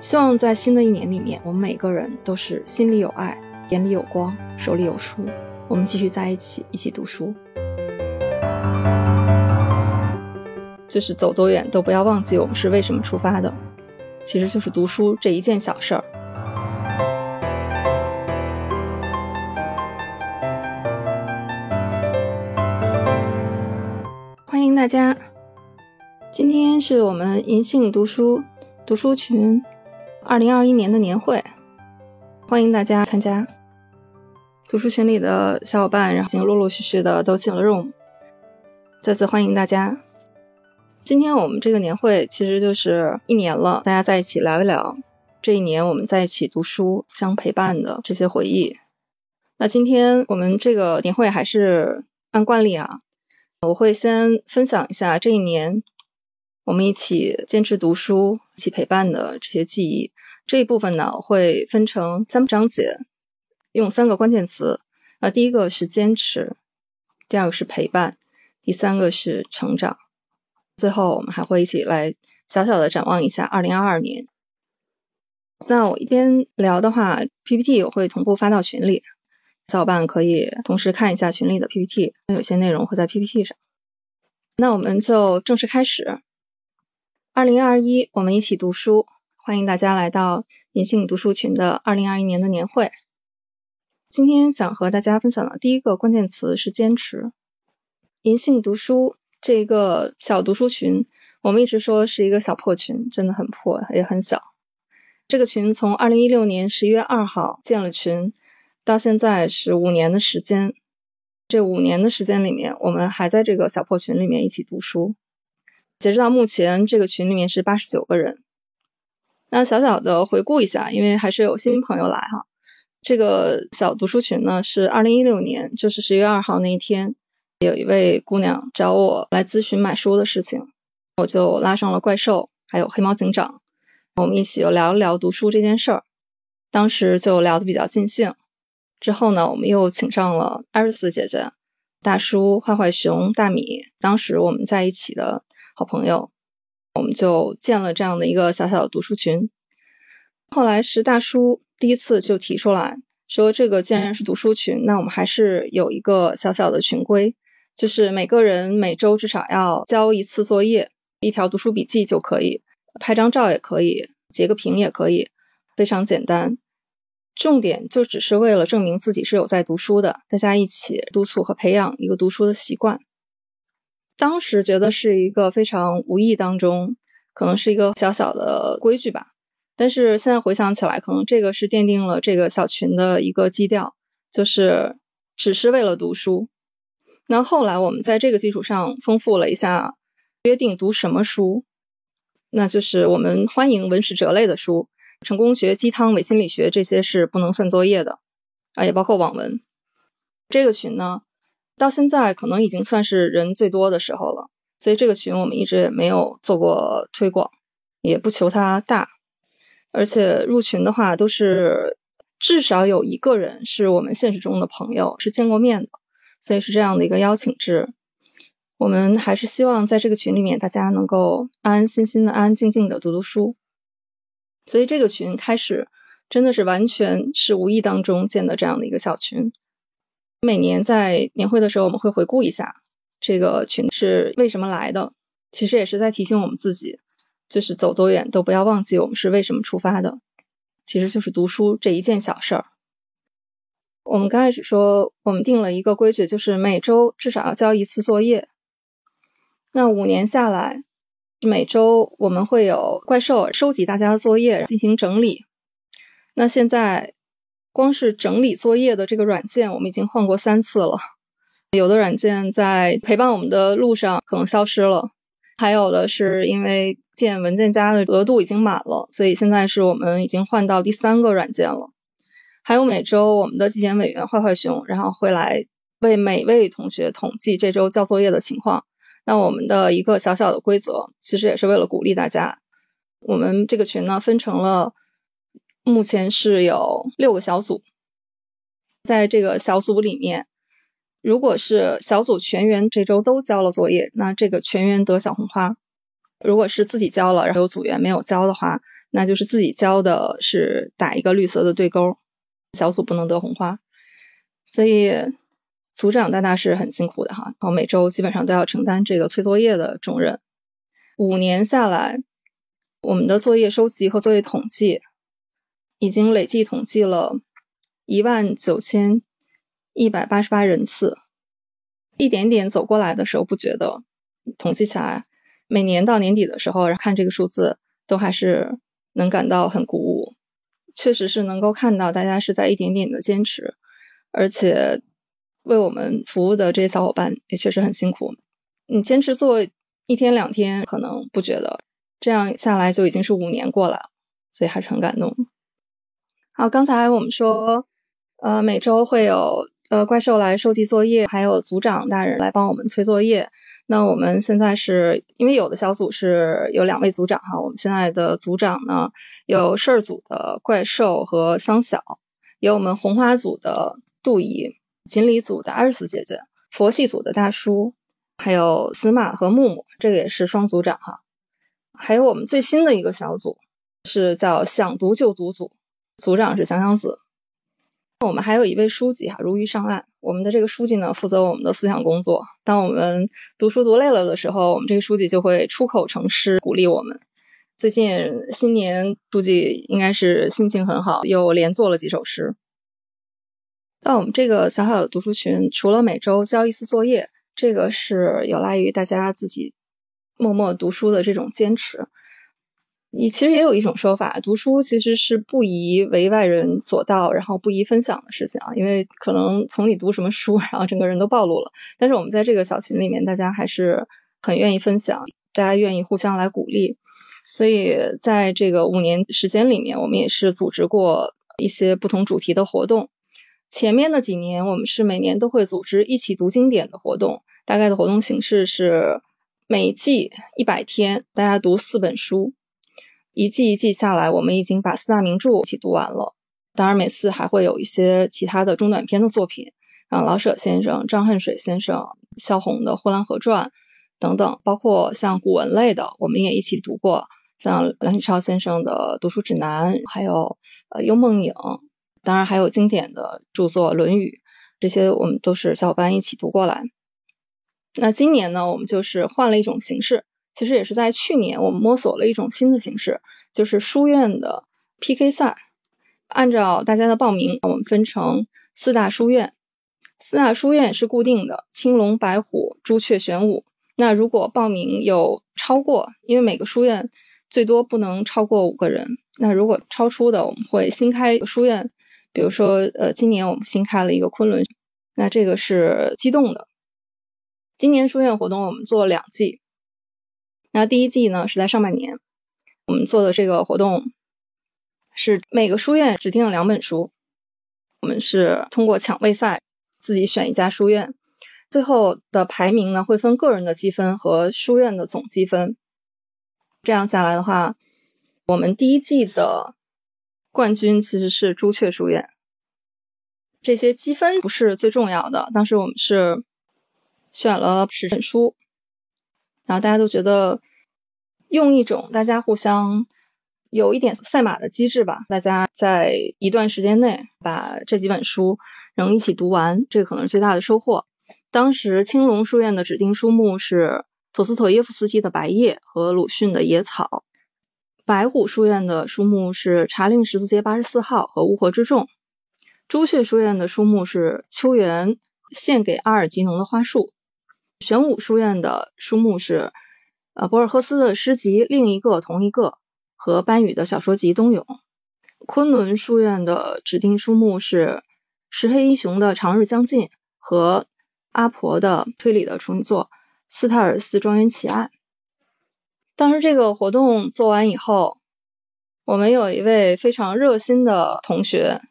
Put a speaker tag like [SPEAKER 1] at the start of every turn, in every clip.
[SPEAKER 1] 希望在新的一年里面，我们每个人都是心里有爱，眼里有光，手里有书。我们继续在一起，一起读书。就是走多远都不要忘记我们是为什么出发的，其实就是读书这一件小事儿。欢迎大家，今天是我们银杏读书读书群。二零二一年的年会，欢迎大家参加。读书群里的小伙伴，然后已经陆陆续续的都进了 room，再次欢迎大家。今天我们这个年会其实就是一年了，大家在一起聊一聊这一年我们在一起读书相陪伴的这些回忆。那今天我们这个年会还是按惯例啊，我会先分享一下这一年。我们一起坚持读书，一起陪伴的这些记忆，这一部分呢会分成三章节，用三个关键词。呃，第一个是坚持，第二个是陪伴，第三个是成长。最后我们还会一起来小小的展望一下二零二二年。那我一边聊的话，PPT 我会同步发到群里，小伙伴可以同时看一下群里的 PPT，有些内容会在 PPT 上。那我们就正式开始。二零二一，我们一起读书，欢迎大家来到银杏读书群的二零二一年的年会。今天想和大家分享的第一个关键词是坚持。银杏读书这个小读书群，我们一直说是一个小破群，真的很破，也很小。这个群从二零一六年十一月二号建了群，到现在是五年的时间。这五年的时间里面，我们还在这个小破群里面一起读书。截止到目前，这个群里面是八十九个人。那小小的回顾一下，因为还是有新朋友来哈。这个小读书群呢，是二零一六年，就是十月二号那一天，有一位姑娘找我来咨询买书的事情，我就拉上了怪兽，还有黑猫警长，我们一起又聊一聊读书这件事儿。当时就聊得比较尽兴。之后呢，我们又请上了艾瑞斯姐姐、大叔、坏坏熊、大米，当时我们在一起的。好朋友，我们就建了这样的一个小小的读书群。后来是大叔第一次就提出来说，这个既然是读书群，那我们还是有一个小小的群规，就是每个人每周至少要交一次作业，一条读书笔记就可以，拍张照也可以，截个屏也可以，非常简单。重点就只是为了证明自己是有在读书的，大家一起督促和培养一个读书的习惯。当时觉得是一个非常无意当中，可能是一个小小的规矩吧。但是现在回想起来，可能这个是奠定了这个小群的一个基调，就是只是为了读书。那后来我们在这个基础上丰富了一下，约定读什么书，那就是我们欢迎文史哲类的书，成功学、鸡汤、伪心理学这些是不能算作业的啊，也包括网文。这个群呢。到现在可能已经算是人最多的时候了，所以这个群我们一直也没有做过推广，也不求它大，而且入群的话都是至少有一个人是我们现实中的朋友，是见过面的，所以是这样的一个邀请制。我们还是希望在这个群里面大家能够安安心心的、安安静静的读读书，所以这个群开始真的是完全是无意当中建的这样的一个小群。每年在年会的时候，我们会回顾一下这个群是为什么来的，其实也是在提醒我们自己，就是走多远都不要忘记我们是为什么出发的，其实就是读书这一件小事儿。我们刚开始说，我们定了一个规矩，就是每周至少要交一次作业。那五年下来，每周我们会有怪兽收集大家的作业进行整理。那现在。光是整理作业的这个软件，我们已经换过三次了。有的软件在陪伴我们的路上可能消失了，还有的是因为建文件夹的额度已经满了，所以现在是我们已经换到第三个软件了。还有每周我们的纪检委员坏坏熊，然后会来为每位同学统计这周交作业的情况。那我们的一个小小的规则，其实也是为了鼓励大家。我们这个群呢分成了。目前是有六个小组，在这个小组里面，如果是小组全员这周都交了作业，那这个全员得小红花；如果是自己交了，然后有组员没有交的话，那就是自己交的是打一个绿色的对勾，小组不能得红花。所以组长大大是很辛苦的哈，然后每周基本上都要承担这个催作业的重任。五年下来，我们的作业收集和作业统计已经累计统计了一万九千一百八十八人次，一点点走过来的时候不觉得，统计起来每年到年底的时候看这个数字都还是能感到很鼓舞，确实是能够看到大家是在一点点的坚持，而且为我们服务的这些小伙伴也确实很辛苦，你坚持做。一天两天可能不觉得，这样下来就已经是五年过了，所以还是很感动。好，刚才我们说，呃，每周会有呃怪兽来收集作业，还有组长大人来帮我们催作业。那我们现在是因为有的小组是有两位组长哈，我们现在的组长呢有事儿组的怪兽和桑晓，有我们红花组的杜姨，锦鲤组的阿尔斯姐姐，佛系组的大叔。还有司马和木木，这个也是双组长哈。还有我们最新的一个小组是叫想读就读组，组长是香香子。我们还有一位书记哈，如鱼上岸。我们的这个书记呢，负责我们的思想工作。当我们读书读累了的时候，我们这个书记就会出口成诗鼓励我们。最近新年，书记应该是心情很好，又连做了几首诗。那我们这个小小的读书群，除了每周交一次作业。这个是有赖于大家自己默默读书的这种坚持。你其实也有一种说法，读书其实是不宜为外人所道，然后不宜分享的事情啊。因为可能从你读什么书，然后整个人都暴露了。但是我们在这个小群里面，大家还是很愿意分享，大家愿意互相来鼓励。所以在这个五年时间里面，我们也是组织过一些不同主题的活动。前面的几年，我们是每年都会组织一起读经典的活动，大概的活动形式是每季一百天，大家读四本书，一季一季下来，我们已经把四大名著一起读完了。当然，每次还会有一些其他的中短篇的作品，像老舍先生、张恨水先生、萧红的《呼兰河传》等等，包括像古文类的，我们也一起读过，像梁启超先生的读书指南，还有呃幽梦影。当然还有经典的著作《论语》，这些我们都是小伙伴一起读过来。那今年呢，我们就是换了一种形式，其实也是在去年我们摸索了一种新的形式，就是书院的 PK 赛。按照大家的报名，我们分成四大书院，四大书院是固定的，青龙、白虎、朱雀、玄武。那如果报名有超过，因为每个书院最多不能超过五个人，那如果超出的，我们会新开一个书院。比如说，呃，今年我们新开了一个昆仑，那这个是机动的。今年书院活动我们做两季，那第一季呢是在上半年，我们做的这个活动是每个书院指定了两本书，我们是通过抢位赛自己选一家书院，最后的排名呢会分个人的积分和书院的总积分，这样下来的话，我们第一季的。冠军其实是朱雀书院，这些积分不是最重要的。当时我们是选了十本书，然后大家都觉得用一种大家互相有一点赛马的机制吧，大家在一段时间内把这几本书能一起读完，这个可能是最大的收获。当时青龙书院的指定书目是陀思妥耶夫斯基的《白夜》和鲁迅的《野草》。白虎书院的书目是《茶陵十字街八十四号》和《乌合之众》，朱雀书院的书目是《秋园献给阿尔吉农的花束》，玄武书院的书目是呃博尔赫斯的诗集《另一个同一个》和班宇的小说集《冬泳》，昆仑书院的指定书目是石黑一雄的《长日将近》和阿婆的推理的处女作《斯泰尔斯庄园奇案》。当时这个活动做完以后，我们有一位非常热心的同学，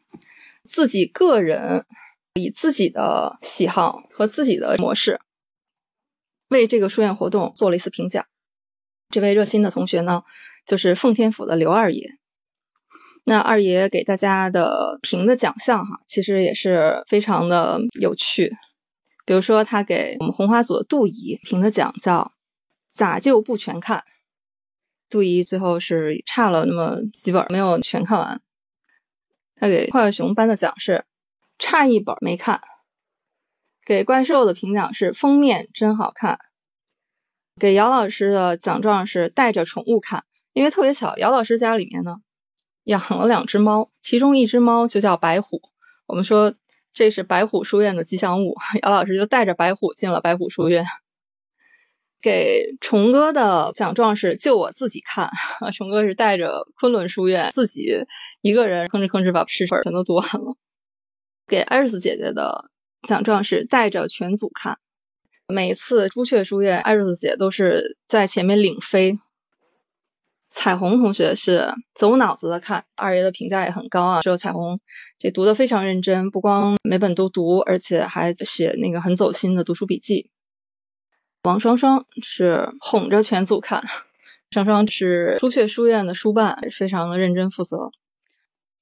[SPEAKER 1] 自己个人以自己的喜好和自己的模式，为这个书院活动做了一次评奖。这位热心的同学呢，就是奉天府的刘二爷。那二爷给大家的评的奖项哈，其实也是非常的有趣。比如说，他给我们红花组的杜姨评的奖叫“咋就不全看”。杜怡最后是差了那么几本，没有全看完。他给快乐熊颁的奖是差一本没看，给怪兽的评奖是封面真好看，给姚老师的奖状是带着宠物看，因为特别巧，姚老师家里面呢养了两只猫，其中一只猫就叫白虎。我们说这是白虎书院的吉祥物，姚老师就带着白虎进了白虎书院。给虫哥的奖状是就我自己看，虫哥是带着昆仑书院自己一个人吭哧吭哧把十本全都读完了。给艾瑞斯姐姐的奖状是带着全组看，每次朱雀书院艾瑞斯姐都是在前面领飞。彩虹同学是走脑子的看，二爷的评价也很高啊，说彩虹这读的非常认真，不光每本都读，而且还写那个很走心的读书笔记。王双双是哄着全组看，双双是朱雀书院的书办，非常的认真负责。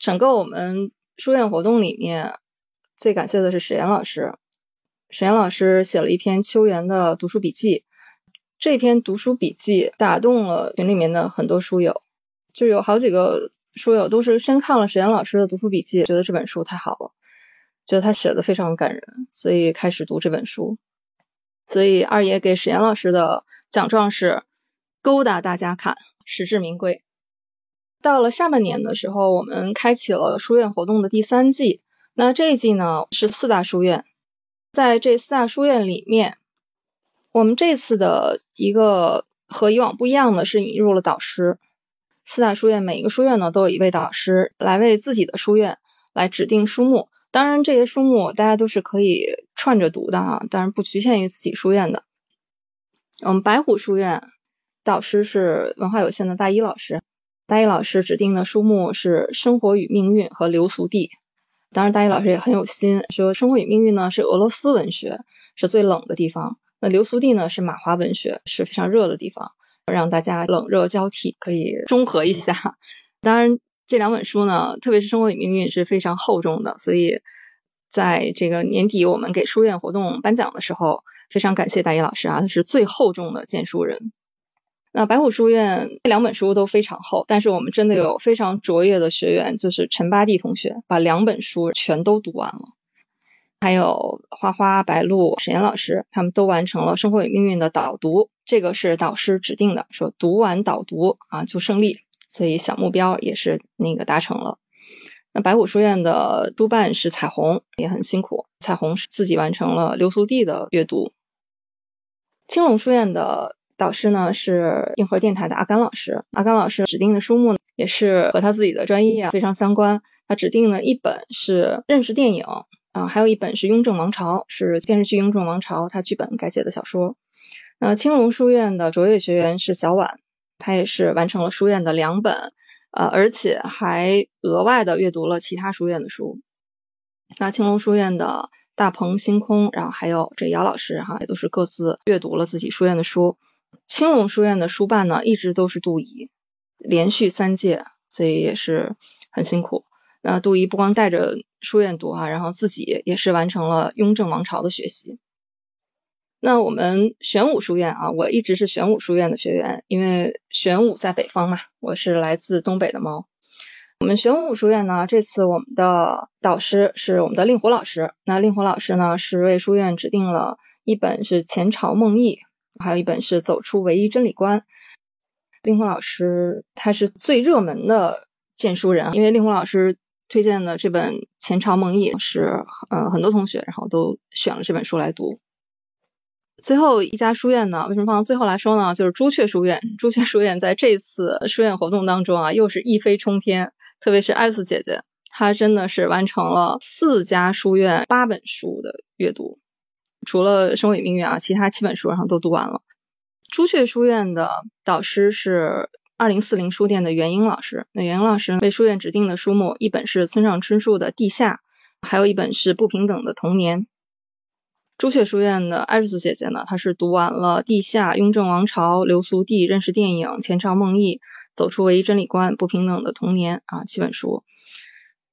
[SPEAKER 1] 整个我们书院活动里面，最感谢的是史岩老师。史岩老师写了一篇秋园的读书笔记，这篇读书笔记打动了群里面的很多书友，就有好几个书友都是先看了史岩老师的读书笔记，觉得这本书太好了，觉得他写的非常感人，所以开始读这本书。所以二爷给史岩老师的奖状是勾搭大家看，实至名归。到了下半年的时候，我们开启了书院活动的第三季。那这一季呢是四大书院，在这四大书院里面，我们这次的一个和以往不一样的是引入了导师。四大书院每一个书院呢都有一位导师来为自己的书院来指定书目。当然，这些书目大家都是可以串着读的哈，当然不局限于自己书院的。我们白虎书院导师是文化有限的大一老师，大一老师指定的书目是《生活与命运》和《流俗地》。当然，大一老师也很有心，说《生活与命运》呢是俄罗斯文学，是最冷的地方；那《流苏地》呢是马华文学，是非常热的地方，让大家冷热交替，可以中和一下。当然。这两本书呢，特别是《生活与命运》是非常厚重的，所以在这个年底我们给书院活动颁奖的时候，非常感谢大一老师啊，他是最厚重的荐书人。那白虎书院这两本书都非常厚，但是我们真的有非常卓越的学员，就是陈八弟同学，把两本书全都读完了。还有花花、白露、沈岩老师，他们都完成了《生活与命运》的导读，这个是导师指定的，说读完导读啊就胜利。所以小目标也是那个达成了。那白虎书院的督办是彩虹，也很辛苦。彩虹是自己完成了流苏地的阅读。青龙书院的导师呢是硬核电台的阿甘老师，阿甘老师指定的书目呢也是和他自己的专业啊非常相关。他指定了一本是认识电影啊，还有一本是雍正王朝，是电视剧雍正王朝他剧本改写的小说。那青龙书院的卓越学员是小婉。他也是完成了书院的两本，呃，而且还额外的阅读了其他书院的书。那青龙书院的大鹏星空，然后还有这姚老师哈，也都是各自阅读了自己书院的书。青龙书院的书办呢，一直都是杜怡，连续三届，所以也是很辛苦。那杜怡不光带着书院读哈，然后自己也是完成了雍正王朝的学习。那我们玄武书院啊，我一直是玄武书院的学员，因为玄武在北方嘛，我是来自东北的猫。我们玄武书院呢，这次我们的导师是我们的令狐老师。那令狐老师呢，是为书院指定了一本是《前朝梦忆》，还有一本是《走出唯一真理观》。令狐老师他是最热门的荐书人，因为令狐老师推荐的这本《前朝梦忆》是呃很多同学然后都选了这本书来读。最后一家书院呢，为什么放到最后来说呢？就是朱雀书院。朱雀书院在这次书院活动当中啊，又是一飞冲天。特别是艾斯姐姐，她真的是完成了四家书院八本书的阅读，除了《生活与命运》啊，其他七本书上都读完了。朱雀书院的导师是二零四零书店的袁英老师。那袁英老师为书院指定的书目，一本是村上春树的《地下》，还有一本是《不平等的童年》。朱雀书院的艾瑞斯姐姐呢，她是读完了《地下》《雍正王朝》《流苏地》《认识电影》《前朝梦忆》《走出唯一真理观》《不平等的童年》啊七本书。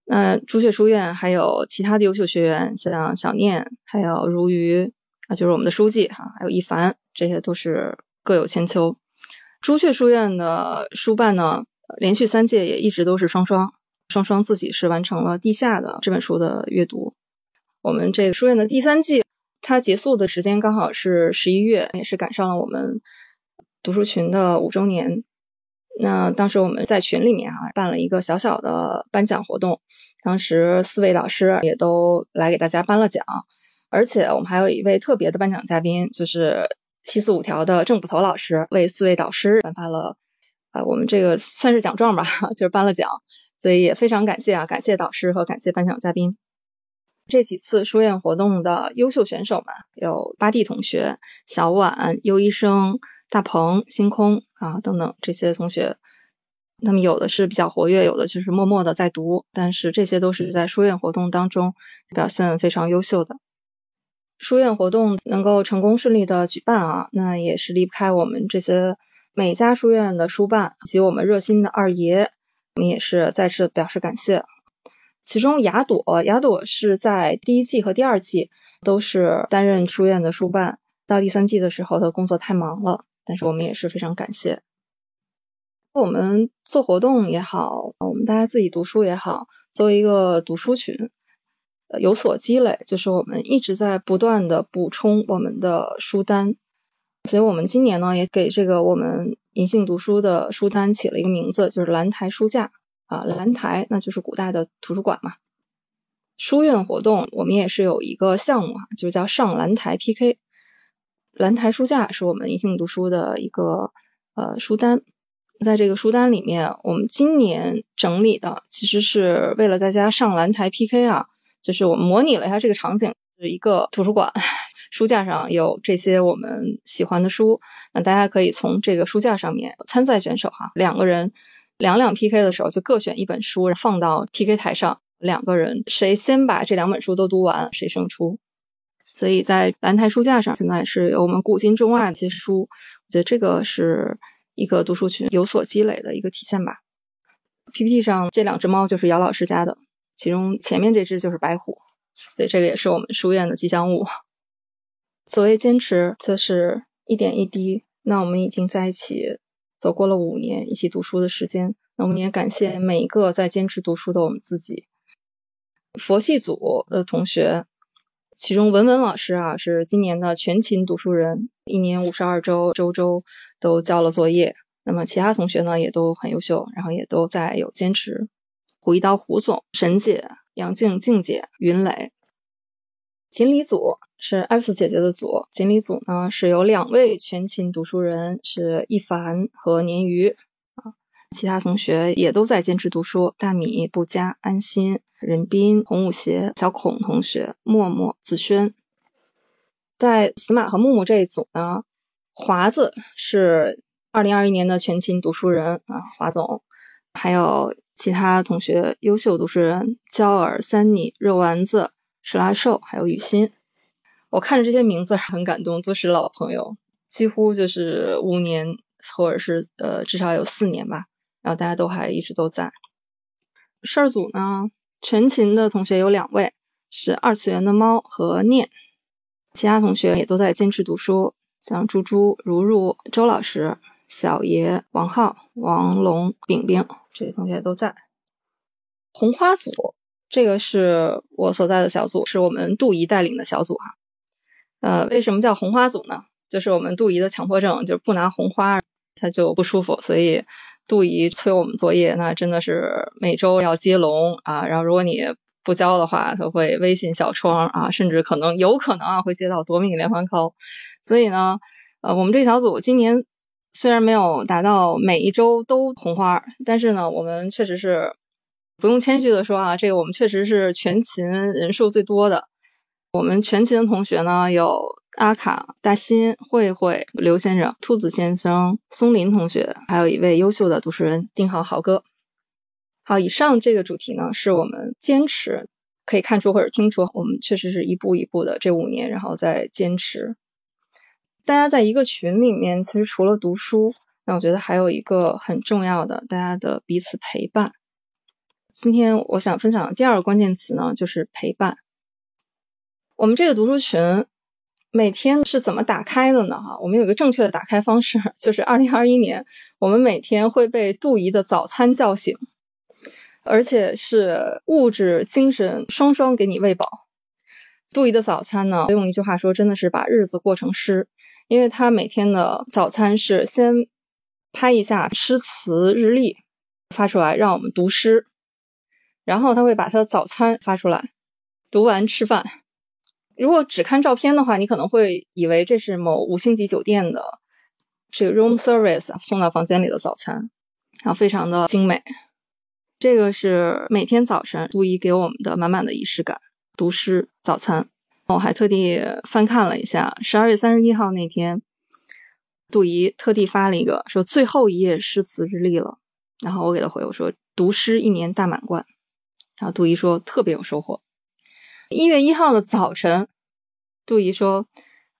[SPEAKER 1] 那朱雀书院还有其他的优秀学员，像小念，还有如鱼啊，就是我们的书记哈，还有一凡，这些都是各有千秋。朱雀书院的书办呢，连续三届也一直都是双双，双双自己是完成了《地下》的这本书的阅读。我们这个书院的第三季，它结束的时间刚好是十一月，也是赶上了我们读书群的五周年。那当时我们在群里面啊，办了一个小小的颁奖活动，当时四位老师也都来给大家颁了奖，而且我们还有一位特别的颁奖嘉宾，就是七四五条的郑捕头老师为四位导师颁发了啊，我们这个算是奖状吧，就是颁了奖，所以也非常感谢啊，感谢导师和感谢颁奖嘉宾。这几次书院活动的优秀选手们有八弟同学、小婉、优医生、大鹏、星空啊等等这些同学，他们有的是比较活跃，有的就是默默的在读，但是这些都是在书院活动当中表现非常优秀的。书院活动能够成功顺利的举办啊，那也是离不开我们这些每家书院的书办及我们热心的二爷，我们也是再次表示感谢。其中雅朵，雅朵是在第一季和第二季都是担任书院的书办，到第三季的时候，他工作太忙了，但是我们也是非常感谢。我们做活动也好，我们大家自己读书也好，作为一个读书群，有所积累，就是我们一直在不断的补充我们的书单，所以我们今年呢，也给这个我们银杏读书的书单起了一个名字，就是兰台书架。啊，兰台那就是古代的图书馆嘛。书院活动我们也是有一个项目啊，就是叫上兰台 PK。兰台书架是我们银杏读书的一个呃书单，在这个书单里面，我们今年整理的其实是为了大家上兰台 PK 啊，就是我们模拟了一下这个场景，是一个图书馆，书架上有这些我们喜欢的书，那大家可以从这个书架上面参赛选手哈，两个人。两两 PK 的时候，就各选一本书放到 PK 台上，两个人谁先把这两本书都读完，谁胜出。所以在蓝台书架上，现在是有我们古今中外的一些书，我觉得这个是一个读书群有所积累的一个体现吧。PPT 上这两只猫就是姚老师家的，其中前面这只就是白虎，所以这个也是我们书院的吉祥物。所谓坚持，就是一点一滴。那我们已经在一起。走过了五年一起读书的时间，那我们也感谢每一个在坚持读书的我们自己。佛系组的同学，其中文文老师啊是今年的全勤读书人，一年五十二周，周周都交了作业。那么其他同学呢也都很优秀，然后也都在有坚持。胡一刀胡总、沈姐、杨静静姐、云磊。锦鲤组是艾斯姐姐的组，锦鲤组呢是有两位全勤读书人，是一凡和鲶鱼啊，其他同学也都在坚持读书，大米、不加、安心、任斌、洪武协、小孔同学、默默、子轩，在死马和木木这一组呢，华子是二零二一年的全勤读书人啊，华总，还有其他同学优秀读书人，焦儿、三妮、肉丸子。史拉寿还有雨欣，我看着这些名字很感动，都是老朋友，几乎就是五年或者是呃至少有四年吧，然后大家都还一直都在。事儿组呢，全勤的同学有两位，是二次元的猫和念，其他同学也都在坚持读书，像猪猪、如如、周老师、小爷、王浩、王龙、饼饼这些同学都在。红花组。这个是我所在的小组，是我们杜怡带领的小组哈。呃，为什么叫红花组呢？就是我们杜怡的强迫症，就是不拿红花他就不舒服，所以杜姨催我们作业，那真的是每周要接龙啊。然后如果你不交的话，他会微信小窗啊，甚至可能有可能啊会接到夺命连环 call。所以呢，呃，我们这小组今年虽然没有达到每一周都红花，但是呢，我们确实是。不用谦虚的说啊，这个我们确实是全勤人数最多的。我们全勤的同学呢，有阿卡、大新、慧慧、刘先生、兔子先生、松林同学，还有一位优秀的读书人丁浩豪哥。好，以上这个主题呢，是我们坚持可以看出或者听出，我们确实是一步一步的这五年，然后再坚持。大家在一个群里面，其实除了读书，那我觉得还有一个很重要的，大家的彼此陪伴。今天我想分享的第二个关键词呢，就是陪伴。我们这个读书群每天是怎么打开的呢？哈，我们有一个正确的打开方式，就是二零二一年，我们每天会被杜姨的早餐叫醒，而且是物质、精神双双给你喂饱。杜姨的早餐呢，用一句话说，真的是把日子过成诗，因为他每天的早餐是先拍一下诗词日历发出来，让我们读诗，然后他会把他的早餐发出来，读完吃饭。如果只看照片的话，你可能会以为这是某五星级酒店的这个 room service 送到房间里的早餐，啊，非常的精美。这个是每天早晨杜姨给我们的满满的仪式感，读诗早餐。我还特地翻看了一下，十二月三十一号那天，杜姨特地发了一个说最后一页诗词日历了，然后我给他回我说读诗一年大满贯，然后杜姨说特别有收获。一月一号的早晨，杜姨说：“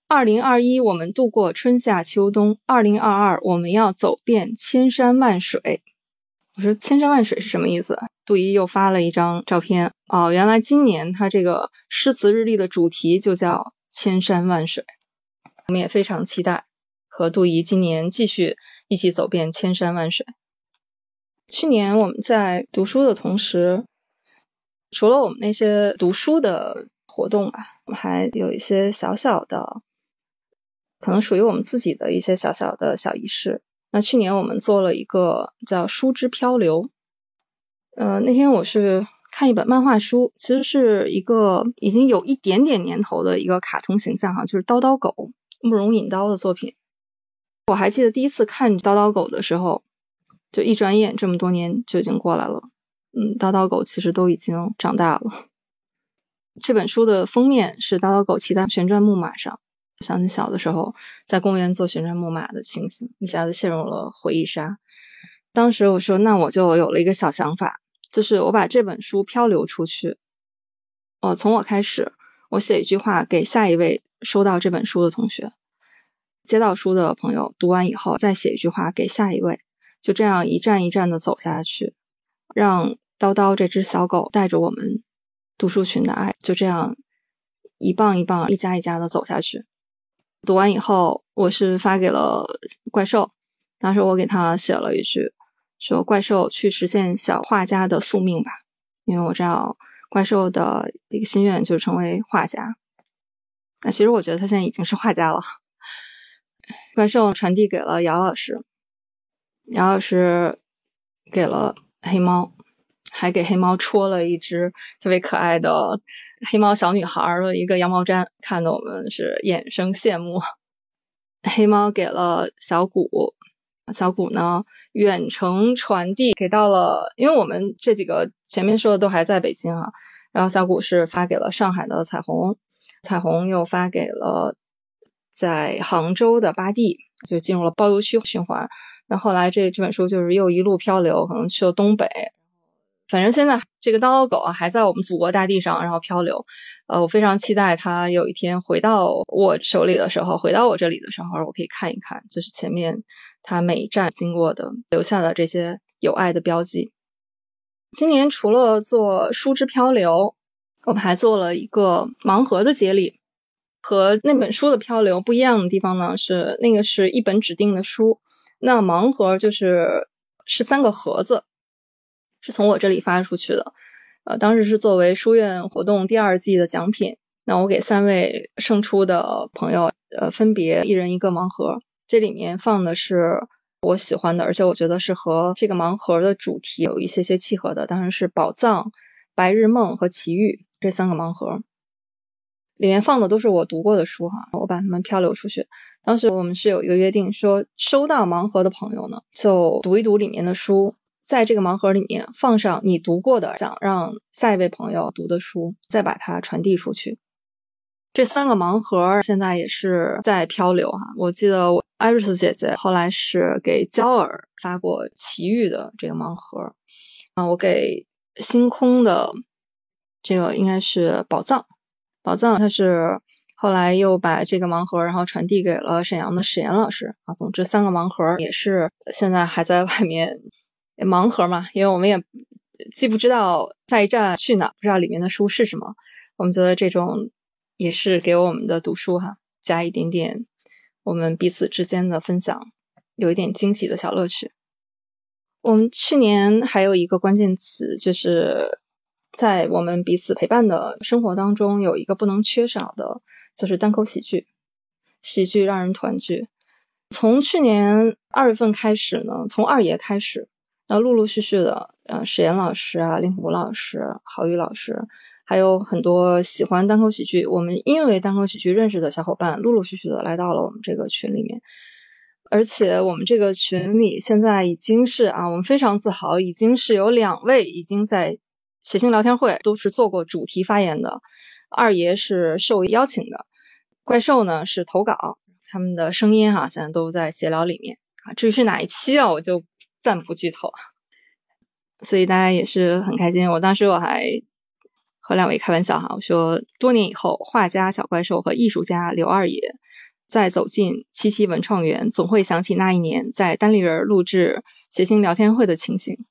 [SPEAKER 1] 二零二一，我们度过春夏秋冬；二零二二，我们要走遍千山万水。”我说：“千山万水是什么意思？”杜姨又发了一张照片。哦，原来今年他这个诗词日历的主题就叫千山万水。我们也非常期待和杜姨今年继续一起走遍千山万水。去年我们在读书的同时。除了我们那些读书的活动吧，我们还有一些小小的，可能属于我们自己的一些小小的小仪式。那去年我们做了一个叫“书之漂流”。呃，那天我是看一本漫画书，其实是一个已经有一点点年头的一个卡通形象哈，就是叨叨狗慕容引刀的作品。我还记得第一次看叨叨狗的时候，就一转眼这么多年就已经过来了。嗯，叨叨狗其实都已经长大了。这本书的封面是叨叨狗骑在旋转木马上，想起小的时候在公园坐旋转木马的情形，一下子陷入了回忆杀。当时我说，那我就有了一个小想法，就是我把这本书漂流出去。哦，从我开始，我写一句话给下一位收到这本书的同学，接到书的朋友读完以后再写一句话给下一位，就这样一站一站的走下去，让。叨叨这只小狗带着我们读书群的爱，就这样一棒一棒、一家一家的走下去。读完以后，我是发给了怪兽，当时我给他写了一句，说：“怪兽去实现小画家的宿命吧。”因为我知道怪兽的一个心愿就是成为画家。那其实我觉得他现在已经是画家了。怪兽传递给了姚老师，姚老师给了黑猫。还给黑猫戳了一只特别可爱的黑猫小女孩的一个羊毛毡，看得我们是眼生羡慕。黑猫给了小谷，小谷呢远程传递给到了，因为我们这几个前面说的都还在北京啊，然后小谷是发给了上海的彩虹，彩虹又发给了在杭州的巴蒂，就进入了包邮区循环。那后来这这本书就是又一路漂流，可能去了东北。反正现在这个叨叨狗啊还在我们祖国大地上，然后漂流。呃，我非常期待它有一天回到我手里的时候，回到我这里的时候，我可以看一看，就是前面它每一站经过的留下的这些有爱的标记。今年除了做书之漂流，我们还做了一个盲盒的接力。和那本书的漂流不一样的地方呢，是那个是一本指定的书，那盲盒就是是三个盒子。是从我这里发出去的，呃，当时是作为书院活动第二季的奖品。那我给三位胜出的朋友，呃，分别一人一个盲盒，这里面放的是我喜欢的，而且我觉得是和这个盲盒的主题有一些些契合的，当然是宝藏、白日梦和奇遇这三个盲盒，里面放的都是我读过的书哈，我把它们漂流出去。当时我们是有一个约定，说收到盲盒的朋友呢，就读一读里面的书。在这个盲盒里面放上你读过的，想让下一位朋友读的书，再把它传递出去。这三个盲盒现在也是在漂流哈。我记得我艾瑞斯姐姐后来是给焦耳发过奇遇的这个盲盒，啊，我给星空的这个应该是宝藏，宝藏它是后来又把这个盲盒然后传递给了沈阳的史岩老师啊。总之三个盲盒也是现在还在外面。盲盒嘛，因为我们也既不知道下一站去哪，不知道里面的书是什么，我们觉得这种也是给我们的读书哈加一点点我们彼此之间的分享，有一点惊喜的小乐趣。我们去年还有一个关键词，就是在我们彼此陪伴的生活当中，有一个不能缺少的，就是单口喜剧。喜剧让人团聚。从去年二月份开始呢，从二爷开始，那陆陆续续的，呃，史岩老师啊，令狐老师、郝宇老师，还有很多喜欢单口喜剧，我们因为单口喜剧认识的小伙伴，陆陆续续的来到了我们这个群里面。而且我们这个群里现在已经是啊，我们非常自豪，已经是有两位已经在谐星聊天会都是做过主题发言的。二爷是受邀请的，怪兽呢是投稿，他们的声音哈现在都在闲聊里面啊。至于是哪一期啊，我就暂不剧透。所以大家也是很开心。我当时我还和两位开玩笑哈，我说多年以后，画家小怪兽和艺术家刘二爷。再走进七七文创园，总会想起那一年在单立人录制谐星聊天会的情形。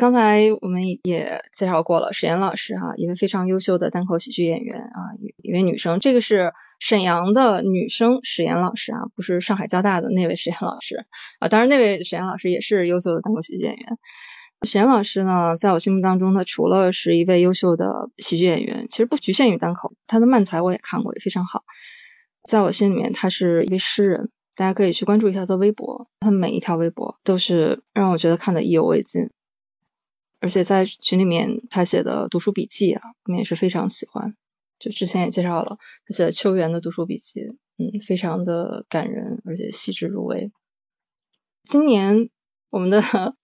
[SPEAKER 1] 刚才我们也介绍过了，史岩老师哈，一位非常优秀的单口喜剧演员啊，一位女生。这个是沈阳的女生史岩老师啊，不是上海交大的那位史岩老师啊。当然，那位史岩老师也是优秀的单口喜剧演员。史岩老师呢，在我心目当中，他除了是一位优秀的喜剧演员，其实不局限于单口，他的漫才我也看过，也非常好。在我心里面，他是一位诗人，大家可以去关注一下他的微博，他每一条微博都是让我觉得看的意犹未尽。而且在群里面，他写的读书笔记啊，我们也是非常喜欢。就之前也介绍了他写的秋园的读书笔记，嗯，非常的感人，而且细致入微。今年我们的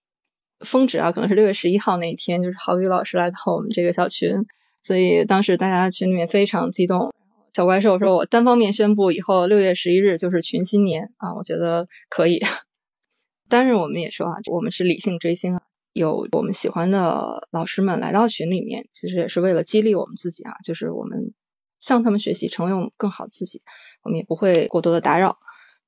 [SPEAKER 1] 峰值啊，可能是六月十一号那一天，就是郝宇老师来到我们这个小群，所以当时大家群里面非常激动。小怪兽说：“我单方面宣布，以后六月十一日就是群新年啊！我觉得可以。但是我们也说啊，我们是理性追星啊，有我们喜欢的老师们来到群里面，其实也是为了激励我们自己啊，就是我们向他们学习，成为我们更好自己。我们也不会过多的打扰，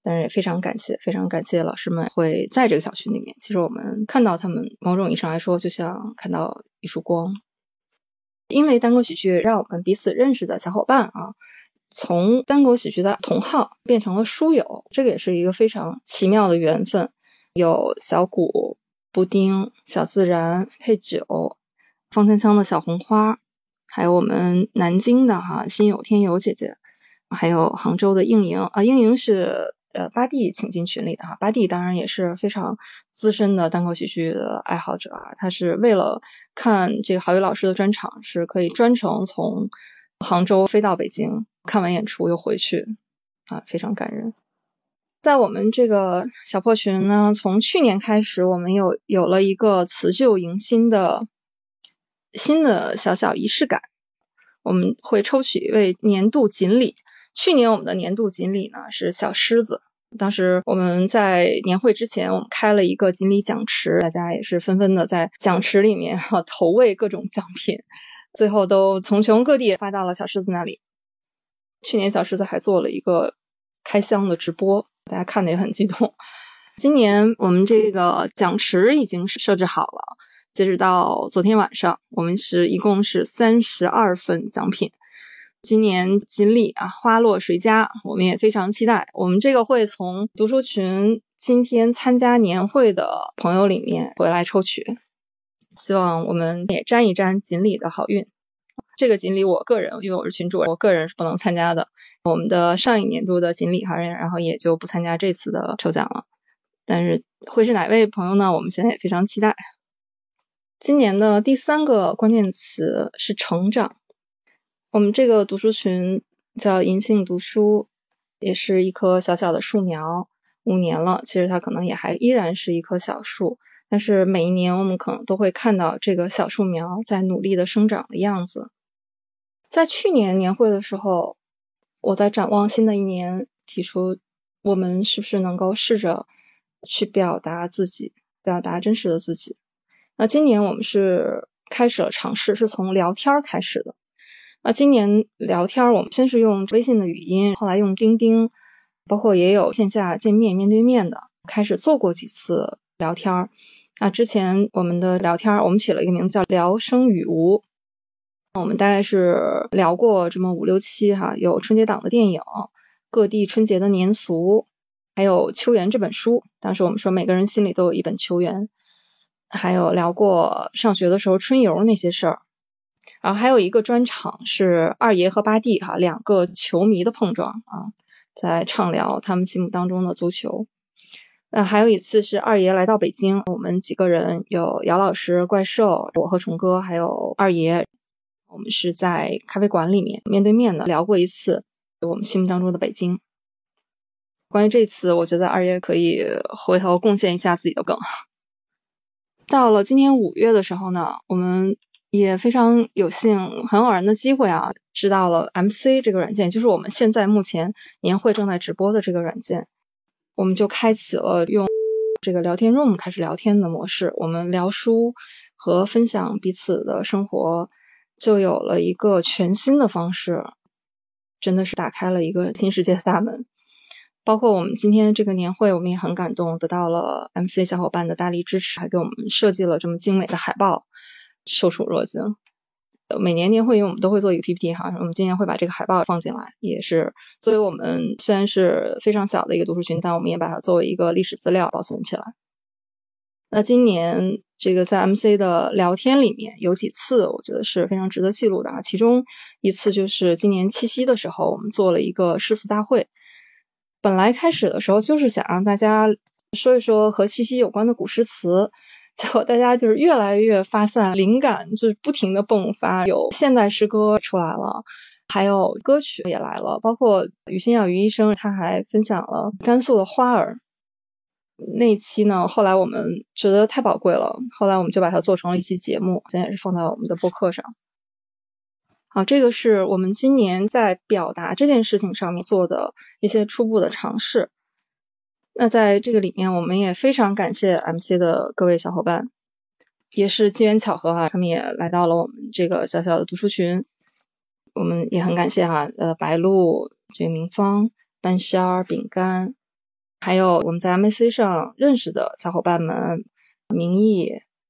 [SPEAKER 1] 但是也非常感谢，非常感谢老师们会在这个小群里面。其实我们看到他们，某种意义上来说，就像看到一束光。”因为单口喜剧让我们彼此认识的小伙伴啊，从单口喜剧的同好变成了书友，这个也是一个非常奇妙的缘分。有小谷、布丁、小自然、配酒、方香香的小红花，还有我们南京的哈心有天游姐姐，还有杭州的应莹啊，应莹是。呃，巴蒂请进群里的哈，巴蒂当然也是非常资深的单口喜剧的爱好者啊。他是为了看这个郝宇老师的专场，是可以专程从杭州飞到北京，看完演出又回去啊，非常感人。在我们这个小破群呢，从去年开始，我们有有了一个辞旧迎新的新的小小仪式感，我们会抽取一位年度锦鲤。去年我们的年度锦鲤呢是小狮子，当时我们在年会之前，我们开了一个锦鲤奖池，大家也是纷纷的在奖池里面哈投喂各种奖品，最后都从全国各地发到了小狮子那里。去年小狮子还做了一个开箱的直播，大家看的也很激动。今年我们这个奖池已经设置好了，截止到昨天晚上，我们是一共是三十二份奖品。今年锦鲤啊，花落谁家？我们也非常期待。我们这个会从读书群今天参加年会的朋友里面回来抽取，希望我们也沾一沾锦鲤的好运。这个锦鲤，我个人因为我是群主，我个人是不能参加的。我们的上一年度的锦鲤哈，然后也就不参加这次的抽奖了。但是会是哪位朋友呢？我们现在也非常期待。今年的第三个关键词是成长。我们这个读书群叫银杏读书，也是一棵小小的树苗，五年了，其实它可能也还依然是一棵小树，但是每一年我们可能都会看到这个小树苗在努力的生长的样子。在去年年会的时候，我在展望新的一年，提出我们是不是能够试着去表达自己，表达真实的自己。那今年我们是开始了尝试，是从聊天开始的。那今年聊天，我们先是用微信的语音，后来用钉钉，包括也有线下见面、面对面的，开始做过几次聊天。那之前我们的聊天，我们起了一个名字叫“聊生与无”。我们大概是聊过这么五六期哈，有春节档的电影，各地春节的年俗，还有《秋园》这本书。当时我们说每个人心里都有一本《秋园》，还有聊过上学的时候春游那些事儿。然后还有一个专场是二爷和八弟哈两个球迷的碰撞啊，在畅聊他们心目当中的足球。那还有一次是二爷来到北京，我们几个人有姚老师、怪兽、我和虫哥，还有二爷，我们是在咖啡馆里面面对面的聊过一次我们心目当中的北京。关于这次，我觉得二爷可以回头贡献一下自己的梗。到了今年五月的时候呢，我们。也非常有幸，很偶然的机会啊，知道了 MC 这个软件，就是我们现在目前年会正在直播的这个软件，我们就开启了用这个聊天 room 开始聊天的模式，我们聊书和分享彼此的生活，就有了一个全新的方式，真的是打开了一个新世界的大门。包括我们今天这个年会，我们也很感动，得到了 MC 小伙伴的大力支持，还给我们设计了这么精美的海报。受宠若惊。每年年会，因为我们都会做一个 PPT 哈，我们今年会把这个海报放进来，也是作为我们虽然是非常小的一个读书群，但我们也把它作为一个历史资料保存起来。那今年这个在 MC 的聊天里面有几次，我觉得是非常值得记录的啊。其中一次就是今年七夕的时候，我们做了一个诗词大会。本来开始的时候就是想让大家说一说和七夕有关的古诗词。结果大家就是越来越发散，灵感就是不停的迸发，有现代诗歌出来了，还有歌曲也来了，包括于心耀于医生他还分享了甘肃的花儿那期呢。后来我们觉得太宝贵了，后来我们就把它做成了一期节目，现在也是放在我们的播客上。好，这个是我们今年在表达这件事情上面做的一些初步的尝试。那在这个里面，我们也非常感谢 MC 的各位小伙伴，也是机缘巧合哈，他们也来到了我们这个小小的读书群，我们也很感谢哈，呃，白露、这个明芳、半仙儿、饼干，还有我们在 MAC 上认识的小伙伴们，明义、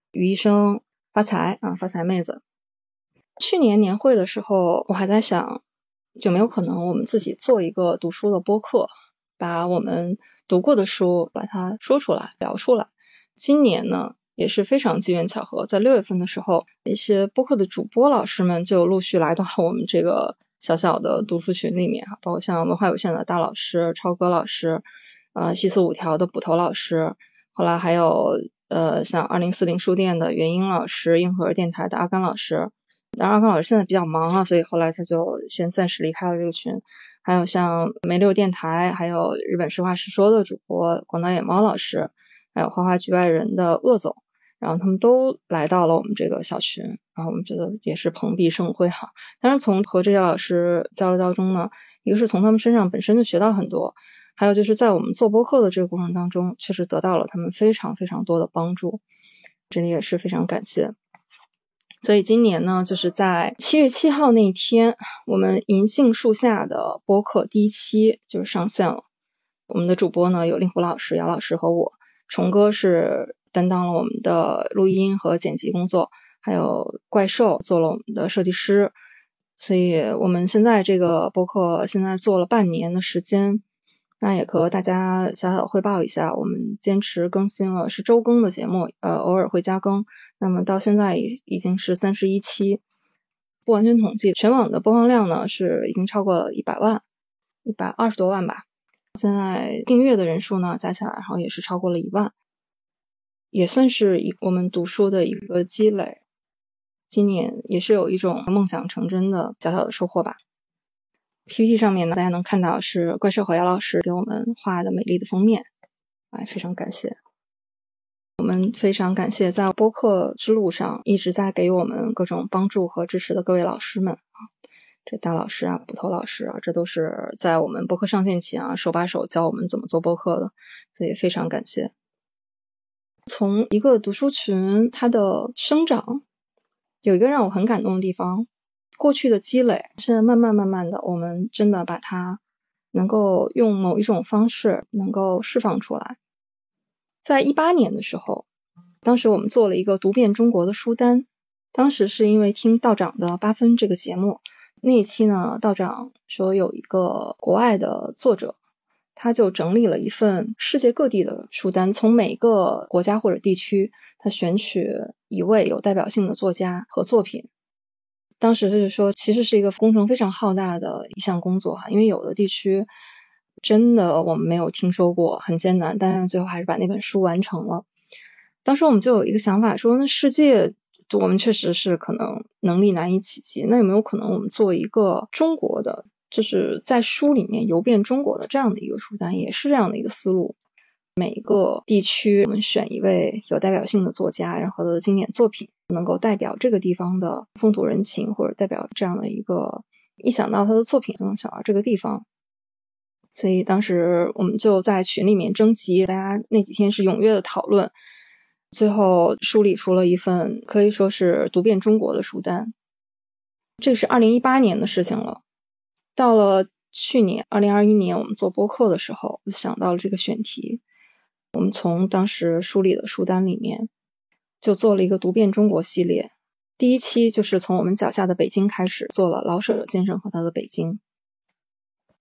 [SPEAKER 1] 于医生、发财啊，发财妹子。去年年会的时候，我还在想，有没有可能我们自己做一个读书的播客，把我们。读过的书，把它说出来，聊出来。今年呢，也是非常机缘巧合，在六月份的时候，一些播客的主播老师们就陆续来到我们这个小小的读书群里面哈，包括像文化有限的大老师超哥老师，呃，西四五条的捕头老师，后来还有呃，像二零四零书店的元英老师，硬核电台的阿甘老师。当然，阿甘老师现在比较忙啊，所以后来他就先暂时离开了这个群。还有像梅六电台，还有日本实话实说的主播广岛野猫老师，还有花花局外人的鄂总，然后他们都来到了我们这个小群，然后我们觉得也是蓬荜生辉哈。当然从和这些老师交流当中呢，一个是从他们身上本身就学到很多，还有就是在我们做播客的这个过程当中，确实得到了他们非常非常多的帮助，这里也是非常感谢。所以今年呢，就是在七月七号那一天，我们银杏树下的播客第一期就是上线了。我们的主播呢有令狐老师、姚老师和我，虫哥是担当了我们的录音和剪辑工作，还有怪兽做了我们的设计师。所以我们现在这个播客现在做了半年的时间，那也和大家小小汇报一下，我们坚持更新了是周更的节目，呃，偶尔会加更。那么到现在已已经是三十一期，不完全统计，全网的播放量呢是已经超过了一百万，一百二十多万吧。现在订阅的人数呢加起来，然后也是超过了一万，也算是一我们读书的一个积累。今年也是有一种梦想成真的小小的收获吧。PPT 上面呢，大家能看到是怪兽和姚老师给我们画的美丽的封面，哎，非常感谢。我们非常感谢在播客之路上一直在给我们各种帮助和支持的各位老师们啊，这大老师啊、捕头老师啊，这都是在我们播客上线前啊手把手教我们怎么做播客的，所以非常感谢。从一个读书群它的生长，有一个让我很感动的地方，过去的积累，现在慢慢慢慢的，我们真的把它能够用某一种方式能够释放出来。在一八年的时候，当时我们做了一个读遍中国的书单，当时是因为听道长的八分这个节目，那一期呢，道长说有一个国外的作者，他就整理了一份世界各地的书单，从每个国家或者地区，他选取一位有代表性的作家和作品。当时他就说，其实是一个工程非常浩大的一项工作哈，因为有的地区真的我们没有听说过，很艰难，但是最后还是把那本书完成了。当时我们就有一个想法，说那世界我们确实是可能能力难以企及，那有没有可能我们做一个中国的，就是在书里面游遍中国的这样的一个书单，也是这样的一个思路。每一个地区，我们选一位有代表性的作家，然后他的经典作品能够代表这个地方的风土人情，或者代表这样的一个，一想到他的作品就能想到这个地方。所以当时我们就在群里面征集，大家那几天是踊跃的讨论，最后梳理出了一份可以说是读遍中国的书单。这是二零一八年的事情了，到了去年二零二一年，我们做播客的时候，就想到了这个选题。我们从当时梳理的书单里面，就做了一个读遍中国系列。第一期就是从我们脚下的北京开始，做了老舍先生和他的北京。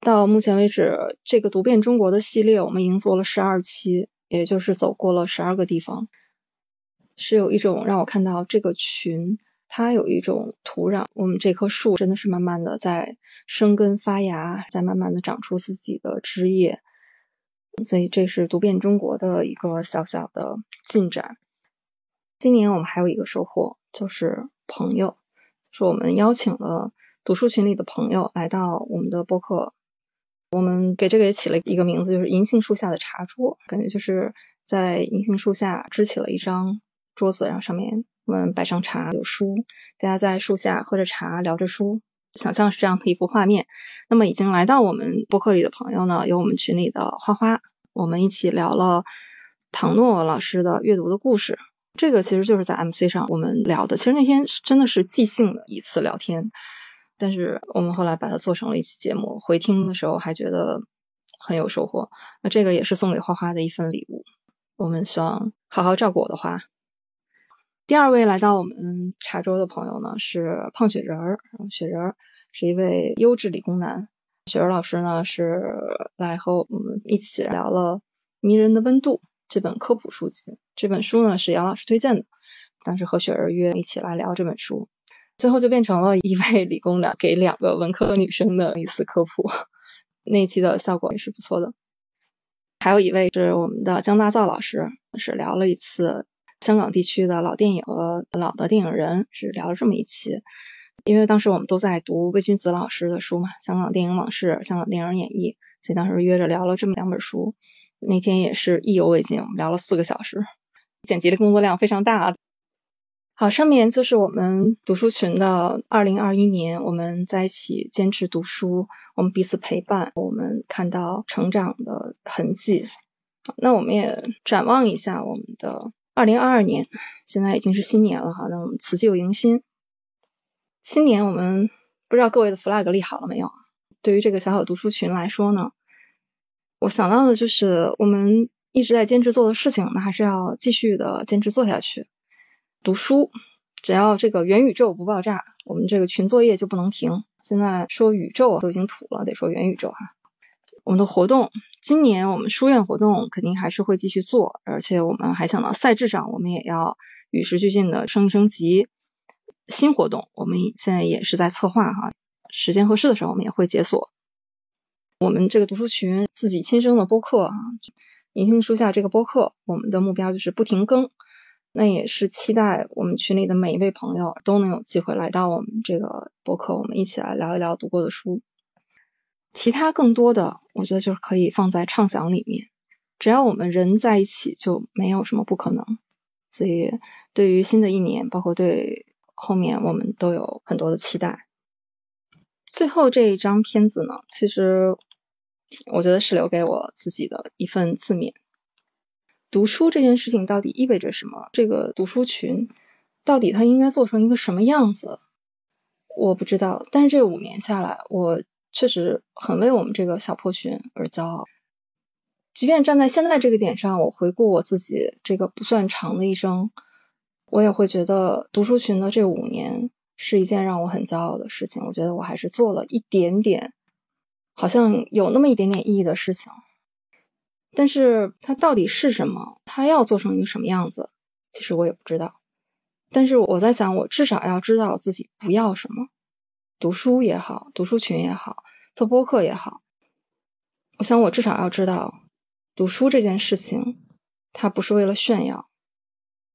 [SPEAKER 1] 到目前为止，这个读遍中国的系列，我们已经做了十二期，也就是走过了十二个地方。是有一种让我看到这个群，它有一种土壤，我们这棵树真的是慢慢的在生根发芽，在慢慢的长出自己的枝叶。所以这是读遍中国的一个小小的进展。今年我们还有一个收获，就是朋友，就是我们邀请了读书群里的朋友来到我们的播客。我们给这个也起了一个名字，就是银杏树下的茶桌，感觉就是在银杏树下支起了一张桌子，然后上面我们摆上茶，有书，大家在树下喝着茶，聊着书。想象是这样的一幅画面。那么已经来到我们播客里的朋友呢，有我们群里的花花，我们一起聊了唐诺老师的阅读的故事。这个其实就是在 MC 上我们聊的。其实那天真的是即兴的一次聊天，但是我们后来把它做成了一期节目，回听的时候还觉得很有收获。那这个也是送给花花的一份礼物。我们希望好好照顾我的花。第二位来到我们茶桌的朋友呢是胖雪人儿，雪人儿是一位优质理工男。雪儿老师呢是来和我们一起聊了《迷人的温度》这本科普书籍。这本书呢是杨老师推荐的，当时和雪儿约一起来聊这本书，最后就变成了一位理工男给两个文科女生的一次科普，那一期的效果也是不错的。还有一位是我们的江大造老师，是聊了一次。香港地区的老电影和老的电影人是聊了这么一期，因为当时我们都在读魏君子老师的书嘛，《香港电影往事》《香港电影演绎》，所以当时约着聊了这么两本书。那天也是意犹未尽，我们聊了四个小时，剪辑的工作量非常大。好，上面就是我们读书群的二零二一年，我们在一起坚持读书，我们彼此陪伴，我们看到成长的痕迹。那我们也展望一下我们的。二零二二年，现在已经是新年了哈，那我们辞旧迎新。新年我们不知道各位的 flag 立好了没有？对于这个小小读书群来说呢，我想到的就是我们一直在坚持做的事情，那还是要继续的坚持做下去。读书，只要这个元宇宙不爆炸，我们这个群作业就不能停。现在说宇宙都已经土了，得说元宇宙哈。我们的活动，今年我们书院活动肯定还是会继续做，而且我们还想到赛制上，我们也要与时俱进的升一升级。新活动我们现在也是在策划哈，时间合适的时候我们也会解锁。我们这个读书群自己亲生的播客啊，银杏树下这个播客，我们的目标就是不停更，那也是期待我们群里的每一位朋友都能有机会来到我们这个播客，我们一起来聊一聊读过的书。其他更多的，我觉得就是可以放在畅想里面。只要我们人在一起，就没有什么不可能。所以，对于新的一年，包括对后面，我们都有很多的期待。最后这一张片子呢，其实我觉得是留给我自己的一份自勉。读书这件事情到底意味着什么？这个读书群到底它应该做成一个什么样子？我不知道。但是这五年下来，我。确实很为我们这个小破群而骄傲。即便站在现在这个点上，我回顾我自己这个不算长的一生，我也会觉得读书群的这五年是一件让我很骄傲的事情。我觉得我还是做了一点点，好像有那么一点点意义的事情。但是它到底是什么？它要做成一个什么样子？其实我也不知道。但是我在想，我至少要知道自己不要什么。读书也好，读书群也好，做播客也好，我想我至少要知道，读书这件事情，它不是为了炫耀，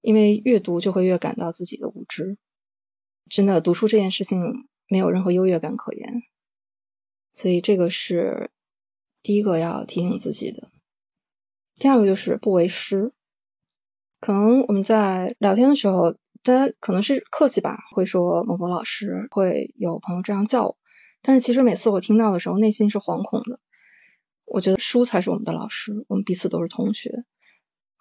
[SPEAKER 1] 因为越读就会越感到自己的无知。真的，读书这件事情没有任何优越感可言。所以这个是第一个要提醒自己的。第二个就是不为师，可能我们在聊天的时候，大家可能是客气吧，会说某某老师，会有朋友这样叫我，但是其实每次我听到的时候，内心是惶恐的。我觉得书才是我们的老师，我们彼此都是同学，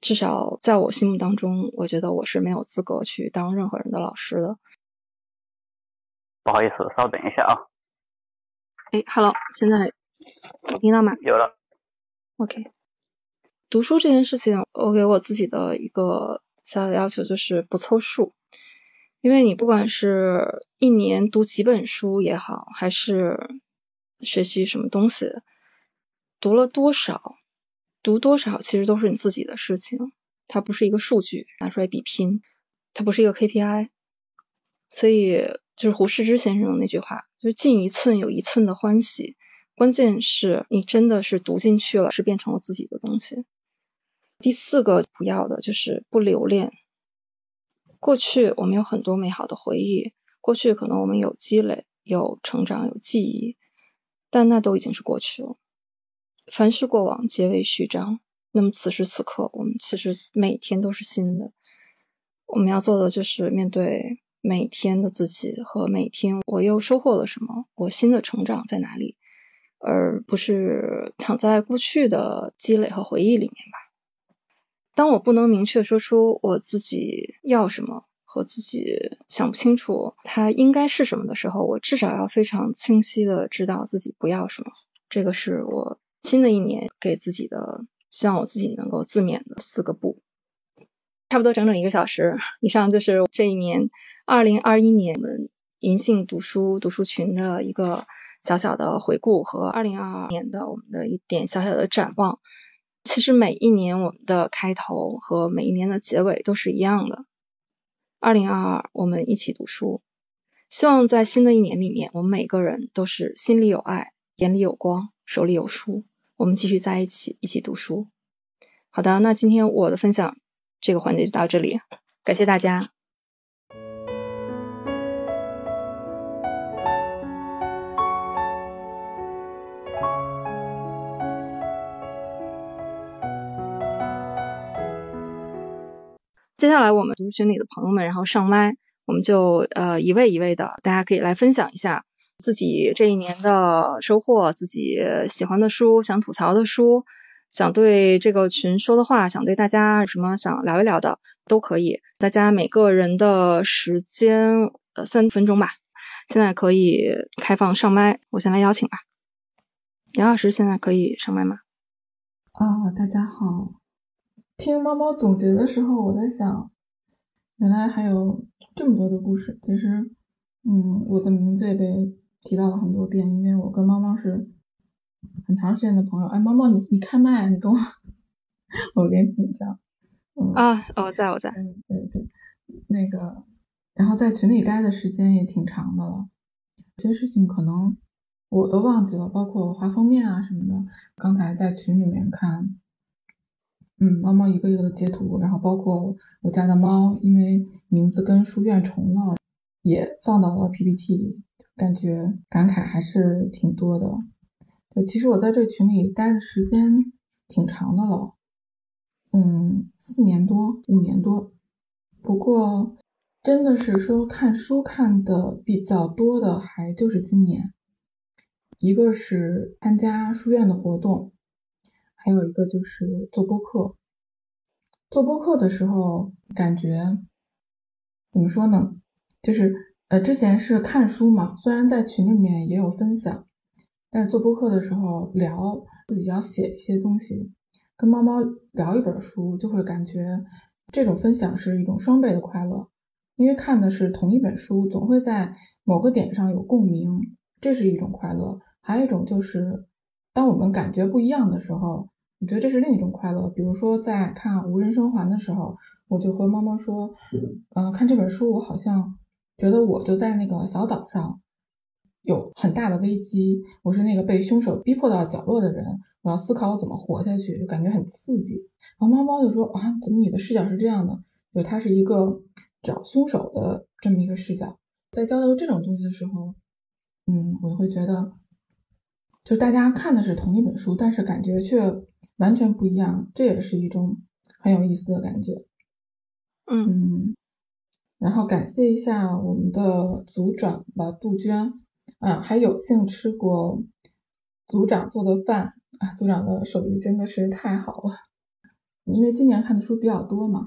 [SPEAKER 1] 至少在我心目当中，我觉得我是没有资格去当任何人的老师的。
[SPEAKER 2] 不好意思，稍等一下啊。
[SPEAKER 1] 哎，Hello，现在有听到吗？
[SPEAKER 2] 有了。
[SPEAKER 1] OK。读书这件事情，我给我自己的一个小小的要求就是不凑数，因为你不管是一年读几本书也好，还是学习什么东西，读了多少，读多少其实都是你自己的事情，它不是一个数据拿出来比拼，它不是一个 KPI，所以就是胡适之先生的那句话，就是进一寸有一寸的欢喜，关键是你真的是读进去了，是变成了自己的东西。第四个不要的就是不留恋。过去我们有很多美好的回忆，过去可能我们有积累、有成长、有记忆，但那都已经是过去了。凡是过往，皆为序章。那么此时此刻，我们其实每天都是新的。我们要做的就是面对每天的自己和每天我又收获了什么，我新的成长在哪里，而不是躺在过去的积累和回忆里面吧。当我不能明确说出我自己要什么和自己想不清楚它应该是什么的时候，我至少要非常清晰的知道自己不要什么。这个是我新的一年给自己的，希望我自己能够自勉的四个不。差不多整整一个小时以上，就是这一年二零二一年我们银杏读书读书群的一个小小的回顾和二零二二年的我们的一点小小的展望。其实每一年我们的开头和每一年的结尾都是一样的。二零二二，我们一起读书。希望在新的一年里面，我们每个人都是心里有爱，眼里有光，手里有书。我们继续在一起，一起读书。好的，那今天我的分享这个环节就到这里，感谢大家。接下来我们读书群里的朋友们，然后上麦，我们就呃一位一位的，大家可以来分享一下自己这一年的收获，自己喜欢的书，想吐槽的书，想对这个群说的话，想对大家什么想聊一聊的，都可以。大家每个人的时间呃三分钟吧，现在可以开放上麦，我先来邀请吧。杨老师现在可以上麦吗？
[SPEAKER 3] 啊，大家好。听猫猫总结的时候，我在想，原来还有这么多的故事。其实，嗯，我的名字也被提到了很多遍，因为我跟猫猫是很长时间的朋友。哎，猫猫，你你开麦，你跟我，我有点紧张。
[SPEAKER 1] 嗯啊，哦，在我在。
[SPEAKER 3] 嗯，对对，那个，然后在群里待的时间也挺长的了，有些事情可能我都忘记了，包括画封面啊什么的。刚才在群里面看。嗯，猫猫一个一个的截图，然后包括我家的猫，因为名字跟书院重了，也放到了 PPT 里，感觉感慨还是挺多的。对，其实我在这群里待的时间挺长的了，嗯，四年多，五年多。不过真的是说看书看的比较多的，还就是今年，一个是参加书院的活动。还有一个就是做播客，做播客的时候感觉怎么说呢？就是呃之前是看书嘛，虽然在群里面也有分享，但是做播客的时候聊自己要写一些东西，跟猫猫聊一本书，就会感觉这种分享是一种双倍的快乐，因为看的是同一本书，总会在某个点上有共鸣，这是一种快乐。还有一种就是，当我们感觉不一样的时候，我觉得这是另一种快乐。比如说在看《无人生还》的时候，我就和猫猫说，呃，看这本书，我好像觉得我就在那个小岛上，有很大的危机，我是那个被凶手逼迫到角落的人，我要思考我怎么活下去，就感觉很刺激。然后猫猫就说啊，怎么你的视角是这样的？就它是一个找凶手的这么一个视角。在交流这种东西的时候，嗯，我会觉得，就大家看的是同一本书，但是感觉却完全不一样，这也是一种很有意思的感觉。
[SPEAKER 1] 嗯，
[SPEAKER 3] 然后感谢一下我们的组长吧，杜鹃，啊，还有幸吃过组长做的饭啊，组长的手艺真的是太好了。因为今年看的书比较多嘛，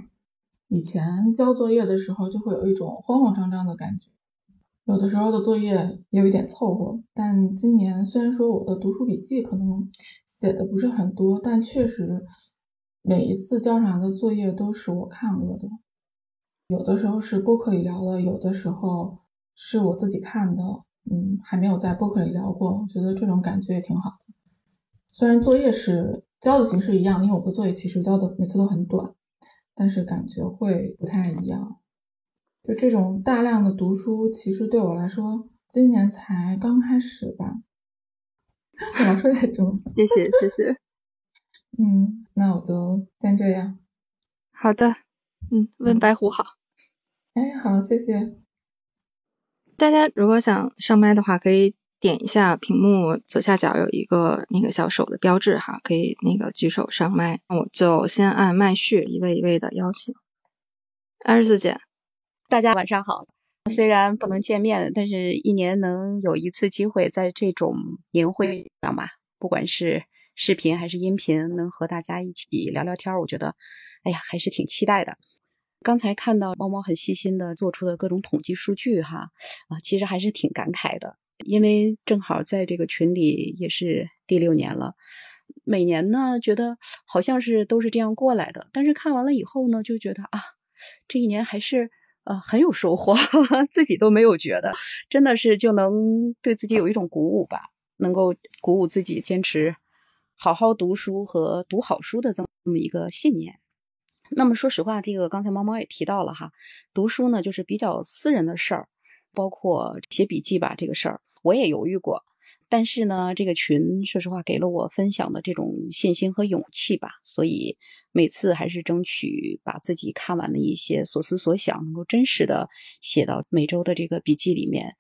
[SPEAKER 3] 以前交作业的时候就会有一种慌慌张张的感觉，有的时候的作业也有一点凑合。但今年虽然说我的读书笔记可能写的不是很多，但确实每一次交上来的作业都是我看过的，有的时候是播客里聊了，有的时候是我自己看的，嗯，还没有在播客里聊过，我觉得这种感觉也挺好的。虽然作业是。交的形式一样，因为我的作业其实交的每次都很短，但是感觉会不太一样。就这种大量的读书，其实对我来说，今年才刚开始吧。老说太重，
[SPEAKER 1] 谢谢谢谢。
[SPEAKER 3] 嗯，那我就先这样。
[SPEAKER 1] 好的，嗯，问白虎好。
[SPEAKER 3] 哎，好，谢谢。
[SPEAKER 1] 大家如果想上麦的话，可以。点一下屏幕左下角有一个那个小手的标志哈，可以那个举手上麦。我就先按麦序，一位一位的邀请。二十四姐，
[SPEAKER 4] 大家晚上好。虽然不能见面，但是一年能有一次机会在这种年会上吧，不管是视频还是音频，能和大家一起聊聊天，我觉得，哎呀，还是挺期待的。刚才看到猫猫很细心的做出的各种统计数据哈，啊，其实还是挺感慨的。因为正好在这个群里也是第六年了，每年呢觉得好像是都是这样过来的，但是看完了以后呢，就觉得啊，这一年还是呃很有收获，自己都没有觉得，真的是就能对自己有一种鼓舞吧，能够鼓舞自己坚持好好读书和读好书的这么一个信念。那么说实话，这个刚才猫猫也提到了哈，读书呢就是比较私人的事儿。包括写笔记吧这个事儿，我也犹豫过，但是呢，这个群说实话给了我分享的这种信心和勇气吧，所以每次还是争取把自己看完的一些所思所想，能够真实的写到每周的这个笔记里面。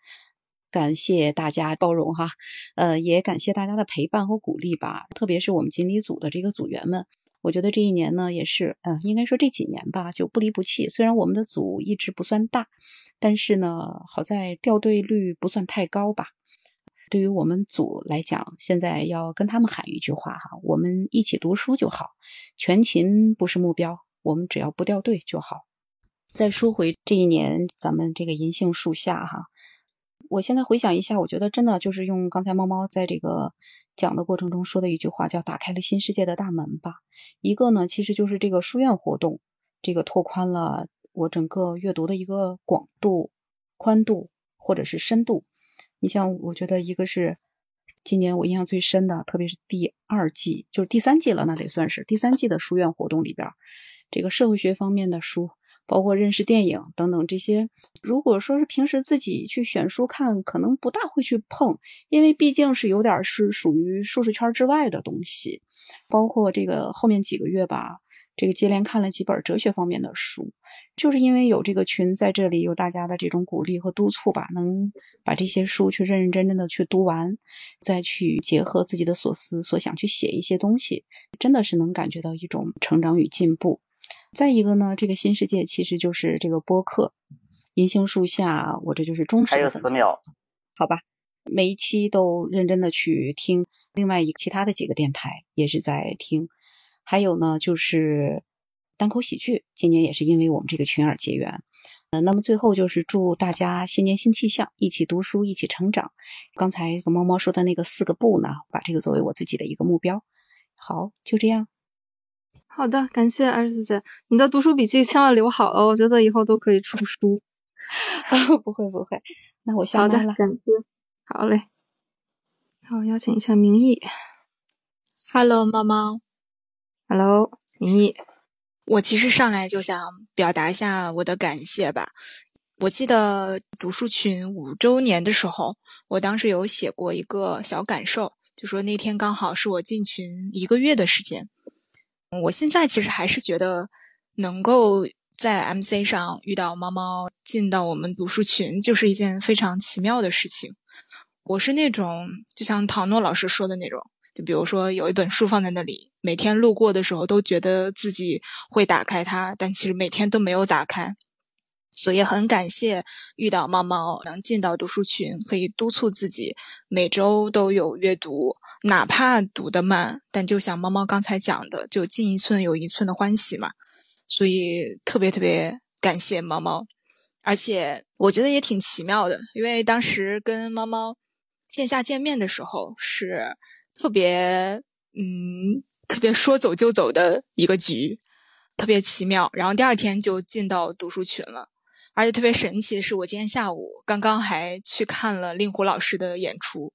[SPEAKER 4] 感谢大家包容哈，呃，也感谢大家的陪伴和鼓励吧，特别是我们锦鲤组的这个组员们。我觉得这一年呢，也是，嗯，应该说这几年吧，就不离不弃。虽然我们的组一直不算大，但是呢，好在掉队率不算太高吧。对于我们组来讲，现在要跟他们喊一句话哈，我们一起读书就好，全勤不是目标，我们只要不掉队就好。再说回这一年，咱们这个银杏树下哈，我现在回想一下，我觉得真的就是用刚才猫猫在这个。讲的过程中说的一句话叫“打开了新世界的大门”吧。一个呢，其实就是这个书院活动，这个拓宽了我整个阅读的一个广度、宽度或者是深度。你像，我觉得一个是今年我印象最深的，特别是第二季，就是第三季了，那得算是第三季的书院活动里边，这个社会学方面的书。包括认识电影等等这些，如果说是平时自己去选书看，可能不大会去碰，因为毕竟是有点是属于舒适圈之外的东西。包括这个后面几个月吧，这个接连看了几本哲学方面的书，就是因为有这个群在这里，有大家的这种鼓励和督促吧，能把这些书去认认真真的去读完，再去结合自己的所思所想去写一些东西，真的是能感觉到一种成长与进步。再一个呢，这个新世界其实就是这个播客，银杏树下，我这就是忠实的粉丝。好吧，每一期都认真的去听，另外一其他的几个电台也是在听，还有呢就是单口喜剧，今年也是因为我们这个群而结缘。呃，那么最后就是祝大家新年新气象，一起读书，一起成长。刚才猫猫说的那个四个不呢，把这个作为我自己的一个目标。好，就这样。
[SPEAKER 1] 好的，感谢二十姐，你的读书笔记千万留好了，我觉得以后都可以出书。
[SPEAKER 4] 不会不会，那我下
[SPEAKER 1] 麦
[SPEAKER 4] 了。
[SPEAKER 1] 感谢，好嘞。好，邀请一下明义。
[SPEAKER 5] Hello，猫猫。
[SPEAKER 1] Hello，明义。
[SPEAKER 5] 我其实上来就想表达一下我的感谢吧。我记得读书群五周年的时候，我当时有写过一个小感受，就说那天刚好是我进群一个月的时间。我现在其实还是觉得能够在 MC 上遇到猫猫进到我们读书群，就是一件非常奇妙的事情。我是那种就像唐诺老师说的那种，就比如说有一本书放在那里，每天路过的时候都觉得自己会打开它，但其实每天都没有打开。所以很感谢遇到猫猫能进到读书群，可以督促自己每周都有阅读，哪怕读得慢，但就像猫猫刚才讲的，就进一寸有一寸的欢喜嘛。所以特别特别感谢猫猫，而且我觉得也挺奇妙的，因为当时跟猫猫线下见面的时候是特别嗯特别说走就走的一个局，特别奇妙。然后第二天就进到读书群了。而且特别神奇的是，我今天下午刚刚还去看了令狐老师的演出，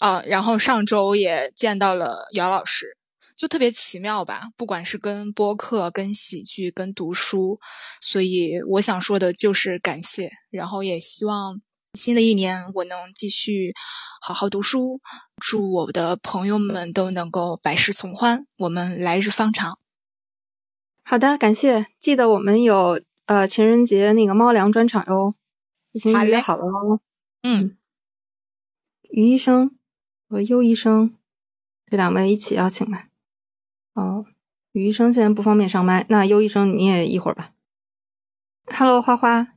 [SPEAKER 5] 啊，然后上周也见到了姚老师，就特别奇妙吧。不管是跟播客、跟喜剧、跟读书，所以我想说的就是感谢，然后也希望新的一年我能继续好好读书，祝我的朋友们都能够百事从欢，我们来日方长。
[SPEAKER 1] 好的，感谢，记得我们有。呃，情人节那个猫粮专场哟，已经预约好了哦。
[SPEAKER 5] 嗯，
[SPEAKER 1] 于医生和优医生这两位一起邀请吧。哦，于医生现在不方便上麦，那优医生你也一会儿吧。Hello，花花，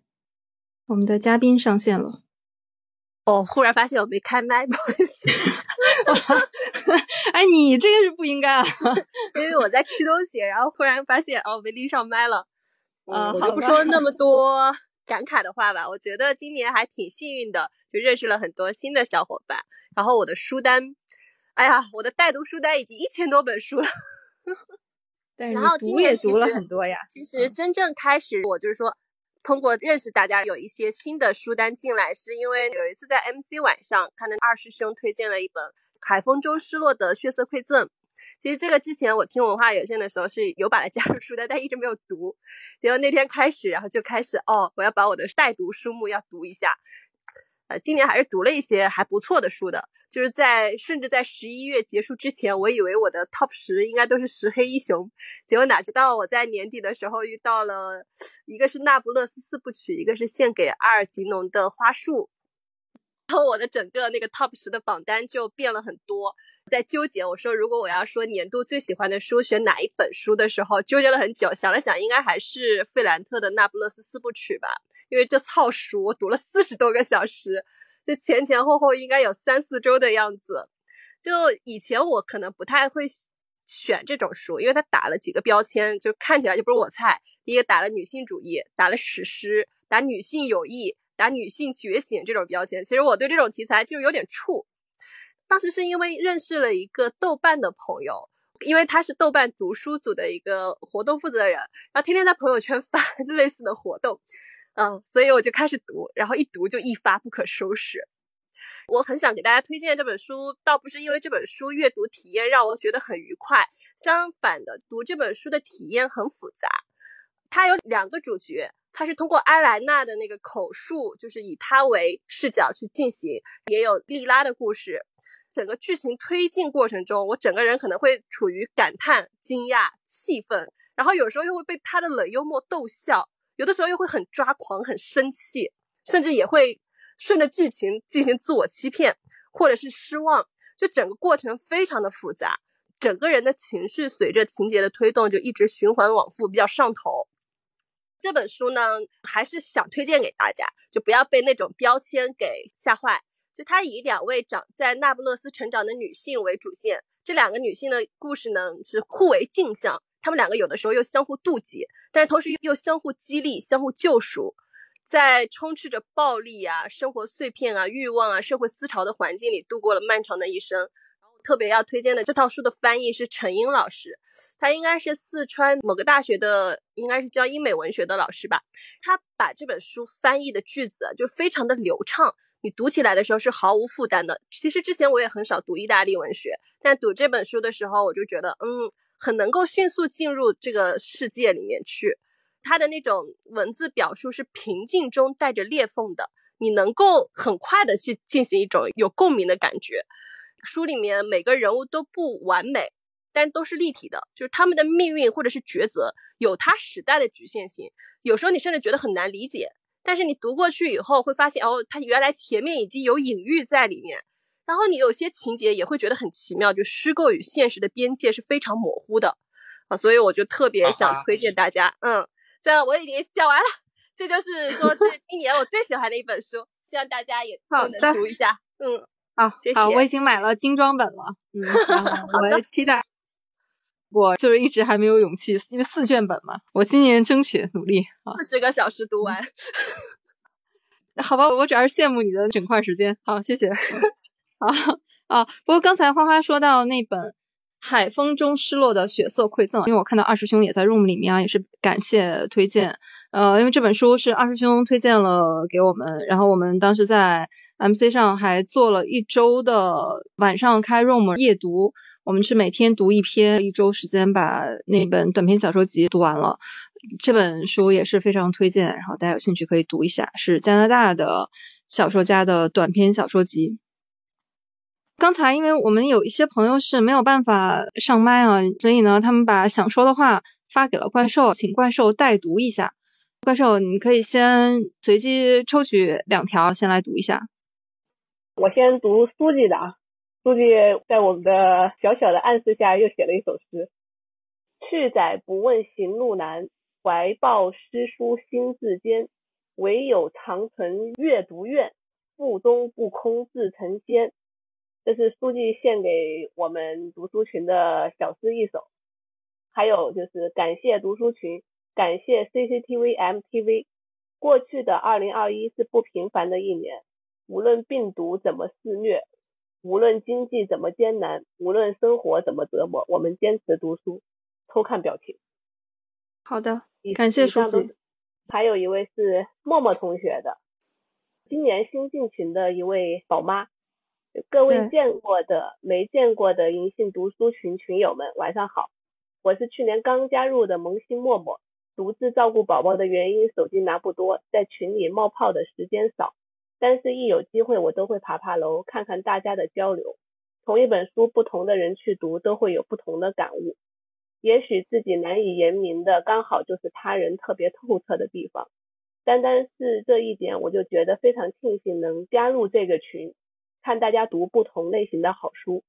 [SPEAKER 1] 我们的嘉宾上线了。
[SPEAKER 6] 哦，忽然发现我没开麦，不好意思。
[SPEAKER 1] 哎，你这个是不应该啊，
[SPEAKER 6] 因为我在吃东西，然后忽然发现哦，没拎上麦了。
[SPEAKER 1] 呃，
[SPEAKER 6] 我就不说那么多感慨的话吧。我觉得今年还挺幸运的，就认识了很多新的小伙伴。然后我的书单，哎呀，我的带读书单已经一千多本书了。然后今年
[SPEAKER 1] 读了很多呀。
[SPEAKER 6] 其实真正开始，我就是说，通过认识大家，有一些新的书单进来，是因为有一次在 MC 晚上看到二师兄推荐了一本《海风中失落的血色馈赠》。其实这个之前我听文化有限的时候是有把它加入书单，但一直没有读。结果那天开始，然后就开始哦，我要把我的待读书目要读一下。呃，今年还是读了一些还不错的书的，就是在甚至在十一月结束之前，我以为我的 top 十应该都是十黑一雄，结果哪知道我在年底的时候遇到了一个是那不勒斯四部曲，一个是献给阿尔吉农的花束，然后我的整个那个 top 十的榜单就变了很多。在纠结，我说如果我要说年度最喜欢的书，选哪一本书的时候，纠结了很久，想了想，应该还是费兰特的《那不勒斯四部曲》吧，因为这套书我读了四十多个小时，就前前后后应该有三四周的样子。就以前我可能不太会选这种书，因为它打了几个标签，就看起来就不是我菜。第一个打了女性主义，打了史诗，打女性友谊，打女性觉醒这种标签。其实我对这种题材就有点怵。当时是因为认识了一个豆瓣的朋友，因为他是豆瓣读书组的一个活动负责人，然后天天在朋友圈 发类似的活动，嗯，所以我就开始读，然后一读就一发不可收拾。我很想给大家推荐这本书，倒不是因为这本书阅读体验让我觉得很愉快，相反的，读这本书的体验很复杂。它有两个主角，它是通过埃莱娜的那个口述，就是以他为视角去进行，也有莉拉的故事。整个剧情推进过程中，我整个人可能会处于感叹、惊讶、气愤，然后有时候又会被他的冷幽默逗笑，有的时候又会很抓狂、很生气，甚至也会顺着剧情进行自我欺骗，或者是失望。就整个过程非常的复杂，整个人的情绪随着情节的推动就一直循环往复，比较上头。这本书呢，还是想推荐给大家，就不要被那种标签给吓坏。就它以两位长在那不勒斯成长的女性为主线，这两个女性的故事呢是互为镜像，她们两个有的时候又相互妒忌，但是同时又相互激励、相互救赎，在充斥着暴力啊、生活碎片啊、欲望啊、社会思潮的环境里度过了漫长的一生。特别要推荐的这套书的翻译是陈英老师，他应该是四川某个大学的，应该是教英美文学的老师吧。他把这本书翻译的句子就非常的流畅，你读起来的时候是毫无负担的。其实之前我也很少读意大利文学，但读这本书的时候，我就觉得，嗯，很能够迅速进入这个世界里面去。他的那种文字表述是平静中带着裂缝的，你能够很快的去进行一种有共鸣的感觉。书里面每个人物都不完美，但都是立体的，就是他们的命运或者是抉择有它时代的局限性。有时候你甚至觉得很难理解，但是你读过去以后会发现，哦，它原来前面已经有隐喻在里面。然后你有些情节也会觉得很奇妙，就虚构与现实的边界是非常模糊的啊。所以我就特别想推荐大家，嗯，这样我已经讲完了，这就是说这今年我最喜欢的一本书，希望大家也都能读一下，嗯。
[SPEAKER 1] 好，好，我已经买了精装本了，嗯，我期待，我就是一直还没有勇气，因为四卷本嘛，我今年争取努力啊，
[SPEAKER 6] 四十个小时读完，
[SPEAKER 1] 好吧，我主要是羡慕你的整块时间，好，谢谢，啊啊，不过刚才花花说到那本《海风中失落的血色馈赠》，因为我看到二师兄也在 room 里面啊，也是感谢推荐，呃，因为这本书是二师兄推荐了给我们，然后我们当时在。MC 上还做了一周的晚上开 room 夜读，我们是每天读一篇，一周时间把那本短篇小说集读完了。这本书也是非常推荐，然后大家有兴趣可以读一下，是加拿大的小说家的短篇小说集。刚才因为我们有一些朋友是没有办法上麦啊，所以呢，他们把想说的话发给了怪兽，请怪兽代读一下。怪兽，你可以先随机抽取两条，先来读一下。
[SPEAKER 7] 我先读书记的啊，书记在我们的小小的暗示下又写了一首诗：去载不问行路难，怀抱诗书心自坚。唯有长存阅读愿，腹中不空自成仙。这是书记献给我们读书群的小诗一首。还有就是感谢读书群，感谢 CCTV MTV。过去的二零二一是不平凡的一年。无论病毒怎么肆虐，无论经济怎么艰难，无论生活怎么折磨，我们坚持读书。偷看表情。
[SPEAKER 1] 好的，感谢书记。
[SPEAKER 7] 还有一位是默默同学的，今年新进群的一位宝妈。各位见过的、没见过的银杏读书群群友们，晚上好。我是去年刚加入的萌新默默，独自照顾宝宝的原因，手机拿不多，在群里冒泡的时间少。但是，一有机会，我都会爬爬楼，看看大家的交流。同一本书，不同的人去读，都会有不同的感悟。也许自己难以言明的，刚好就是他人特别透彻的地方。单单是这一点，我就觉得非常庆幸能加入这个群，看大家读不同类型的好书，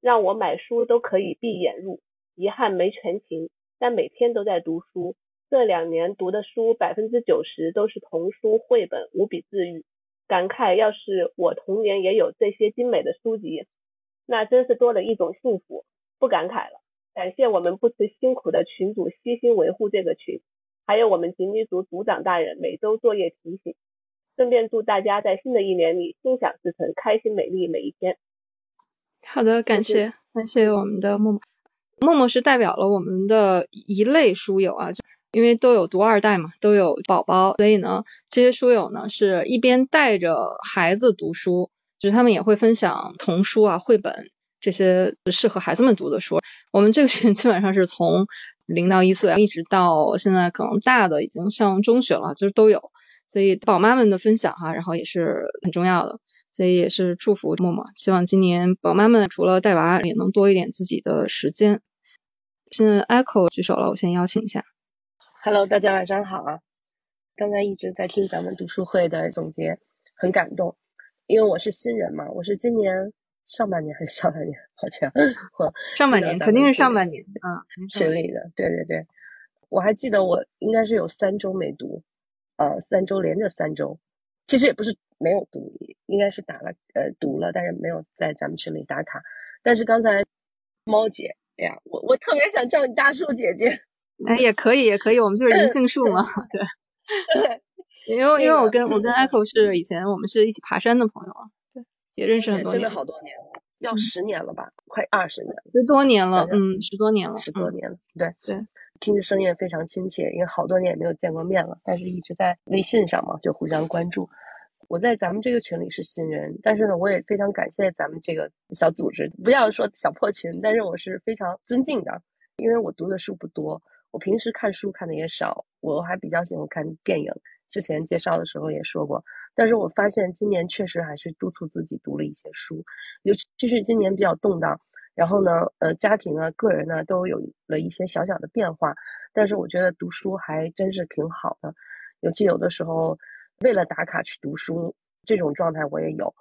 [SPEAKER 7] 让我买书都可以闭眼入。遗憾没全勤，但每天都在读书。这两年读的书，百分之九十都是童书绘本，无比治愈。感慨，要是我童年也有这些精美的书籍，那真是多了一种幸福。不感慨了，感谢我们不辞辛苦的群主悉心维护这个群，还有我们锦鲤组组长大人每周作业提醒。顺便祝大家在新的一年里心想事成，开心美丽每一天。
[SPEAKER 1] 好的，感谢感谢我们的默默，默默是代表了我们的一类书友啊。因为都有读二代嘛，都有宝宝，所以呢，这些书友呢是一边带着孩子读书，就是他们也会分享童书啊、绘本这些适合孩子们读的书。我们这个群 基本上是从零到一岁，一直到现在可能大的已经上中学了，就是都有。所以宝妈们的分享哈，然后也是很重要的。所以也是祝福默默，希望今年宝妈们除了带娃，也能多一点自己的时间。现在 Echo 举手了，我先邀请一下。
[SPEAKER 8] Hello，大家晚上好啊！刚才一直在听咱们读书会的总结，很感动。因为我是新人嘛，我是今年上半年还是下半年？好像，我
[SPEAKER 1] 上半年肯定是上半年啊，
[SPEAKER 8] 群里的，对对对。我还记得我应该是有三周没读，呃，三周连着三周，其实也不是没有读，应该是打了呃读了，但是没有在咱们群里打卡。但是刚才猫姐，哎呀，我我特别想叫你大树姐姐。
[SPEAKER 1] 哎，也可以，也可以，我们就是银杏树嘛，对。对，因为因为我跟我跟 Echo 是以前我们是一起爬山的朋友啊，对，也认识很多
[SPEAKER 8] 年，真的好多年。要十年了吧，快二十年了，
[SPEAKER 1] 十多年了，嗯，十多年了，嗯
[SPEAKER 8] 十多年了。对
[SPEAKER 1] 对，
[SPEAKER 8] 听着声音也非常亲切，因为好多年也没有见过面了，但是一直在微信上嘛，就互相关注。我在咱们这个群里是新人，但是呢，我也非常感谢咱们这个小组织，不要说小破群，但是我是非常尊敬的，因为我读的书不多，我平时看书看的也少，我还比较喜欢看电影。之前介绍的时候也说过，但是我发现今年确实还是督促自己读了一些书，尤其是今年比较动荡，然后呢，呃，家庭啊、个人呢都有了一些小小的变化，但是我觉得读书还真是挺好的，尤其有的时候为了打卡去读书，这种状态我也有，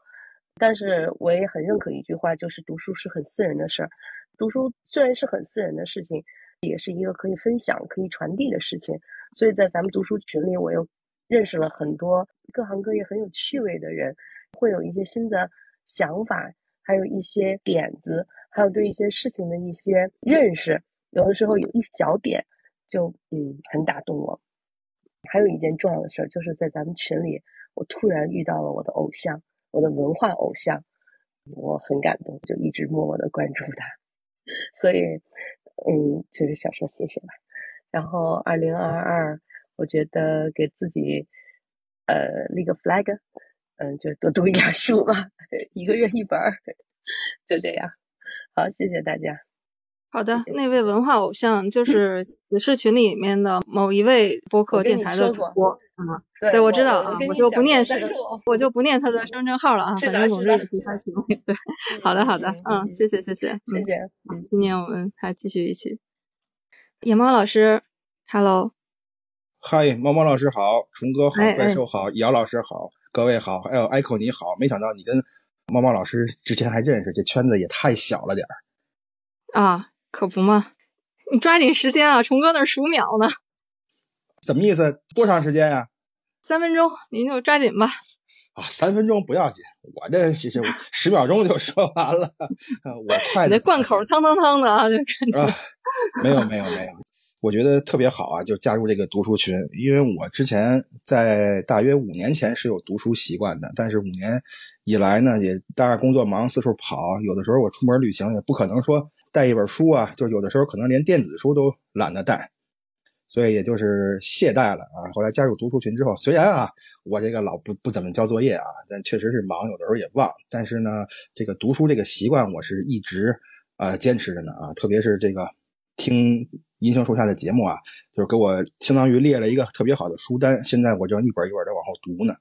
[SPEAKER 8] 但是我也很认可一句话，就是读书是很私人的事儿，读书虽然是很私人的事情，也是一个可以分享、可以传递的事情，所以在咱们读书群里，我又认识了很多各行各业很有趣味的人，会有一些新的想法，还有一些点子，还有对一些事情的一些认识。有的时候有一小点就嗯很打动我。还有一件重要的事儿，就是在咱们群里，我突然遇到了我的偶像，我的文化偶像，我很感动，就一直默默的关注他。所以，嗯，就是想说谢谢吧。然后，二零二二，我觉得给自己呃立个 flag，嗯，就多读一点书吧，一个月一本儿，就这样。好，谢谢大家。
[SPEAKER 1] 好的，
[SPEAKER 8] 谢谢
[SPEAKER 1] 那位文化偶像就是 也是群里面的某一位播客电台的主播，啊？
[SPEAKER 8] 对
[SPEAKER 1] 对，我
[SPEAKER 8] 我
[SPEAKER 1] 知道啊，
[SPEAKER 8] 我
[SPEAKER 1] 就不念是
[SPEAKER 8] 我
[SPEAKER 1] 我就不念他的身份证号了啊，
[SPEAKER 8] 是
[SPEAKER 1] 反正总之
[SPEAKER 8] 的是的
[SPEAKER 1] 也是他群里。对，好的好的，嗯，谢谢谢谢，嗯，
[SPEAKER 8] 谢谢。
[SPEAKER 1] 嗯今年我们还继续一起。野猫老师，Hello，
[SPEAKER 9] 嗨，猫猫老师好，虫哥好
[SPEAKER 1] 哎，
[SPEAKER 9] 怪
[SPEAKER 1] 哎
[SPEAKER 9] 兽好，姚老师好，各位好，还有 Echo 你好，没想到你跟猫猫老师之前还认识，这圈子也太小了点儿。
[SPEAKER 1] 啊，可不嘛，你抓紧时间啊，虫哥那儿数秒呢，
[SPEAKER 9] 怎么意思？多长时间呀、
[SPEAKER 1] 三分钟，您就抓紧吧。
[SPEAKER 9] 啊？三分钟不要紧，我这这是 十秒钟就说完了，我快的
[SPEAKER 1] 你这贯口汤汤汤的啊，就感觉
[SPEAKER 9] 啊，没有没有没有，我觉得特别好啊，就加入这个读书群，因为我之前在大约五年前是有读书习惯的，但是五年以来呢，也当然工作忙，四处跑，有的时候我出门旅行也不可能说带一本书啊，就有的时候可能连电子书都懒得带，所以也就是懈怠了啊。后来加入读书群之后，虽然啊我这个老不不怎么交作业啊，但确实是忙，有的时候也忘，但是呢，这个读书这个习惯我是一直啊、坚持着呢啊，特别是这个听银杏树下的节目啊，就是给我相当于列了一个特别好的书单，现在我就一本一本的往后读呢，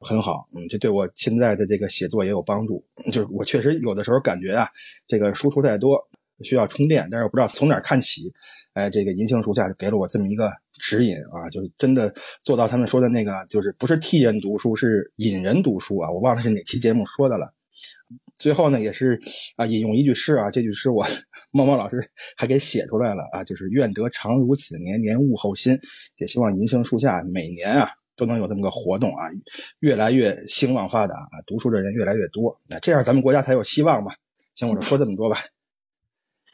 [SPEAKER 9] 很好，嗯，这对我现在的这个写作也有帮助。就是我确实有的时候感觉啊，这个输出太多，需要充电，但是我不知道从哪看起。哎，这个银杏树下给了我这么一个指引啊，就是真的做到他们说的那个，就是不是替人读书，是引人读书啊。我忘了是哪期节目说的了。最后呢，也是啊，引用一句诗啊，这句诗我猫猫老师还给写出来了啊，就是愿得常如此，年年物候新。也希望银杏树下每年啊都能有这么个活动啊，越来越兴旺发达啊，读书的人越来越多，那这样咱们国家才有希望嘛。行，我就说这么多吧。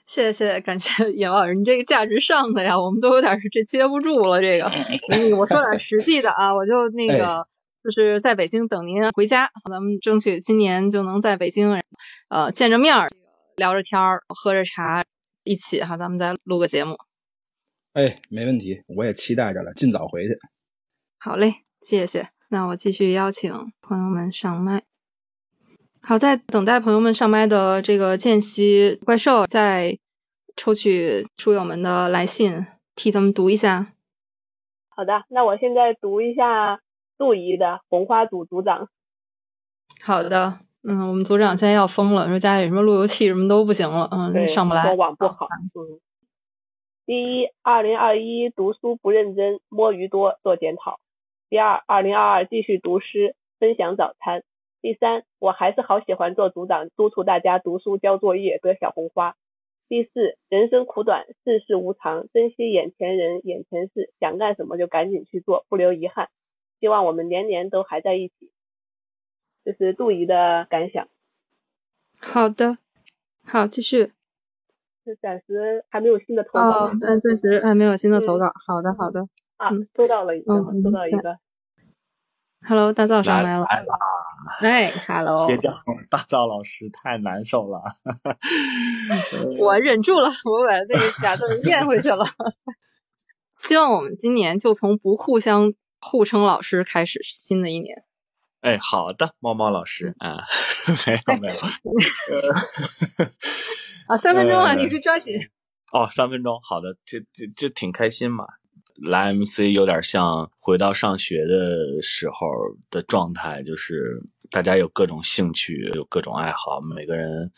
[SPEAKER 1] 谢谢感谢野老师，你这个价值上的呀，我们都有点是这接不住了。这个，嗯我说点实际的啊，我就那个就是在北京等您回家，咱们争取今年就能在北京呃见着面儿，聊着天儿，喝着茶，一起哈，咱们再录个节目。
[SPEAKER 9] 哎，没问题，我也期待着了，尽早回去。
[SPEAKER 1] 好嘞，谢谢。那我继续邀请朋友们上麦。好，在等待朋友们上麦的这个间隙，怪兽再抽取书友们的来信，替他们读一下。
[SPEAKER 7] 好的，那我现在读一下杜姨的红花组组长。
[SPEAKER 1] 好的，嗯，我们组长现在要疯了，说家里什么路由器什么都不行了，嗯，上不来
[SPEAKER 7] 说。网不好。嗯。第一，二零二一读书不认真，摸鱼多，做检讨。第二，二零二二继续读诗，分享早餐。第三，我还是好喜欢做组长，督促大家读书、交作业、得小红花。第四，人生苦短，世事无常，珍惜眼前人、眼前事，想干什么就赶紧去做，不留遗憾。希望我们年年都还在一起。这是杜姨的感想。
[SPEAKER 1] 好的，好，继续。
[SPEAKER 7] 是暂时还没有新的投稿
[SPEAKER 1] 哦，但暂时还没有新的投稿。好的，好的。
[SPEAKER 7] 啊
[SPEAKER 1] 嗯，
[SPEAKER 7] 收到了一个，
[SPEAKER 1] 嗯
[SPEAKER 7] 收到一个。
[SPEAKER 1] Hello，大灶上
[SPEAKER 10] 来
[SPEAKER 1] 了。
[SPEAKER 10] 来啦！
[SPEAKER 4] 哎，Hello，
[SPEAKER 10] 别叫大灶老师太难受了。
[SPEAKER 1] 我忍住了，我把那个假字咽回去了。希望我们今年就从不互相互称老师开始，新的一年。
[SPEAKER 10] 哎，好的，猫猫老师啊，没有没有。
[SPEAKER 1] 啊，三分钟啊，
[SPEAKER 10] 呃
[SPEAKER 1] 你是抓紧。
[SPEAKER 10] 哦，三分钟，好的，这这这挺开心嘛。来 MC 有点像回到上学的时候的状态，就是大家有各种兴趣，有各种爱好，每个人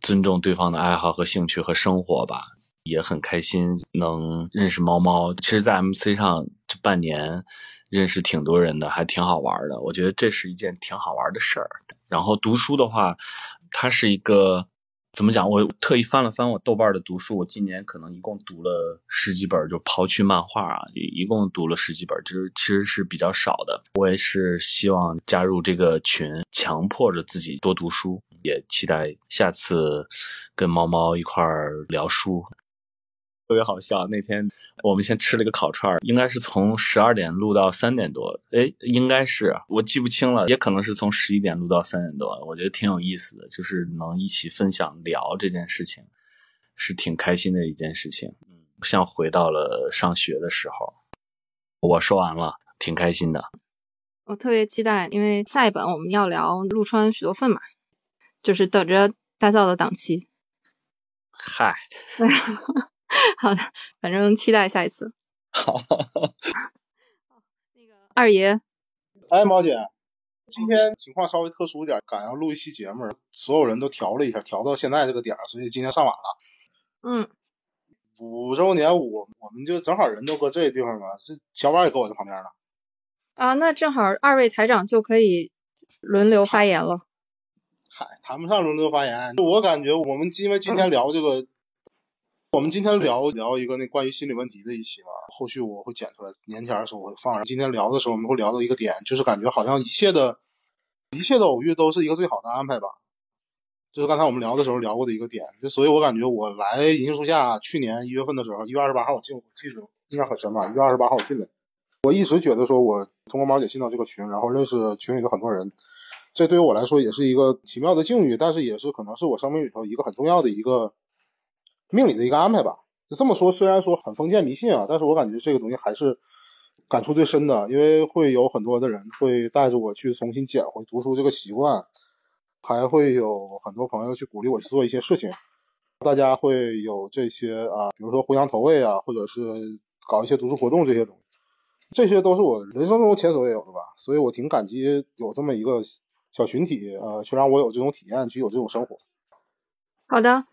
[SPEAKER 10] 尊重对方的爱好和兴趣和生活吧，也很开心能认识猫猫。其实，在 MC 上这半年认识挺多人的，还挺好玩的。我觉得这是一件挺好玩的事儿。然后读书的话，它是一个。怎么讲？我特意翻了翻我豆瓣的读书，我今年可能一共读了十几本，就刨去漫画啊，一共读了十几本，就是其实是比较少的。我也是希望加入这个群，强迫着自己多读书，也期待下次跟猫猫一块儿聊书。特别好笑，那天我们先吃了个烤串应该是从十二点录到三点多，哎，应该是我记不清了，也可能是从十一点录到三点多。我觉得挺有意思的，就是能一起分享聊这件事情，是挺开心的一件事情。嗯，像回到了上学的时候。我说完了，挺开心的。
[SPEAKER 1] 我特别期待，因为下一本我们要聊陆川许多份嘛，就是等着大造的档期。
[SPEAKER 10] 嗨。
[SPEAKER 1] 好的，反正期待下一次。
[SPEAKER 10] 好，
[SPEAKER 1] 那个二爷，
[SPEAKER 11] 哎，毛姐，今天情况稍微特殊一点，赶上录一期节目，所有人都调了一下，调到现在这个点儿，所以今天上晚了。
[SPEAKER 1] 嗯，
[SPEAKER 11] 五周年我我们就正好人都搁这个地方嘛，是小婉也搁我这旁边呢。
[SPEAKER 1] 啊，那正好二位台长就可以轮流发言了。
[SPEAKER 11] 嗨，谈不上轮流发言，我感觉我们因为今天聊这个。我们今天聊聊一个那关于心理问题的一期嘛，后续我会剪出来，年前的时候我会放上。今天聊的时候我们会聊到一个点，就是感觉好像一切的，一切的偶遇都是一个最好的安排吧。就是刚才我们聊的时候聊过的一个点，就所以我感觉我来银杏树下去年一月份的时候，一月二十八号我进，我记得印象很深吧，一月二十八号我进的。我一直觉得说我通过猫姐进到这个群，然后认识群里的很多人，这对于我来说也是一个奇妙的境遇，但是也是可能是我生命里头一个很重要的一个。命里的一个安排吧，就这么说，虽然说很封建迷信啊，但是我感觉这个东西还是感触最深的，因为会有很多的人会带着我去重新捡回读书这个习惯，还会有很多朋友去鼓励我去做一些事情，大家会有这些啊，比如说互相投喂啊，或者是搞一些读书活动这些东西，这些都是我人生中前所未有的吧，所以我挺感激有这么一个小群体，呃，去让我有这种体验，去有这种生活。
[SPEAKER 1] 好的。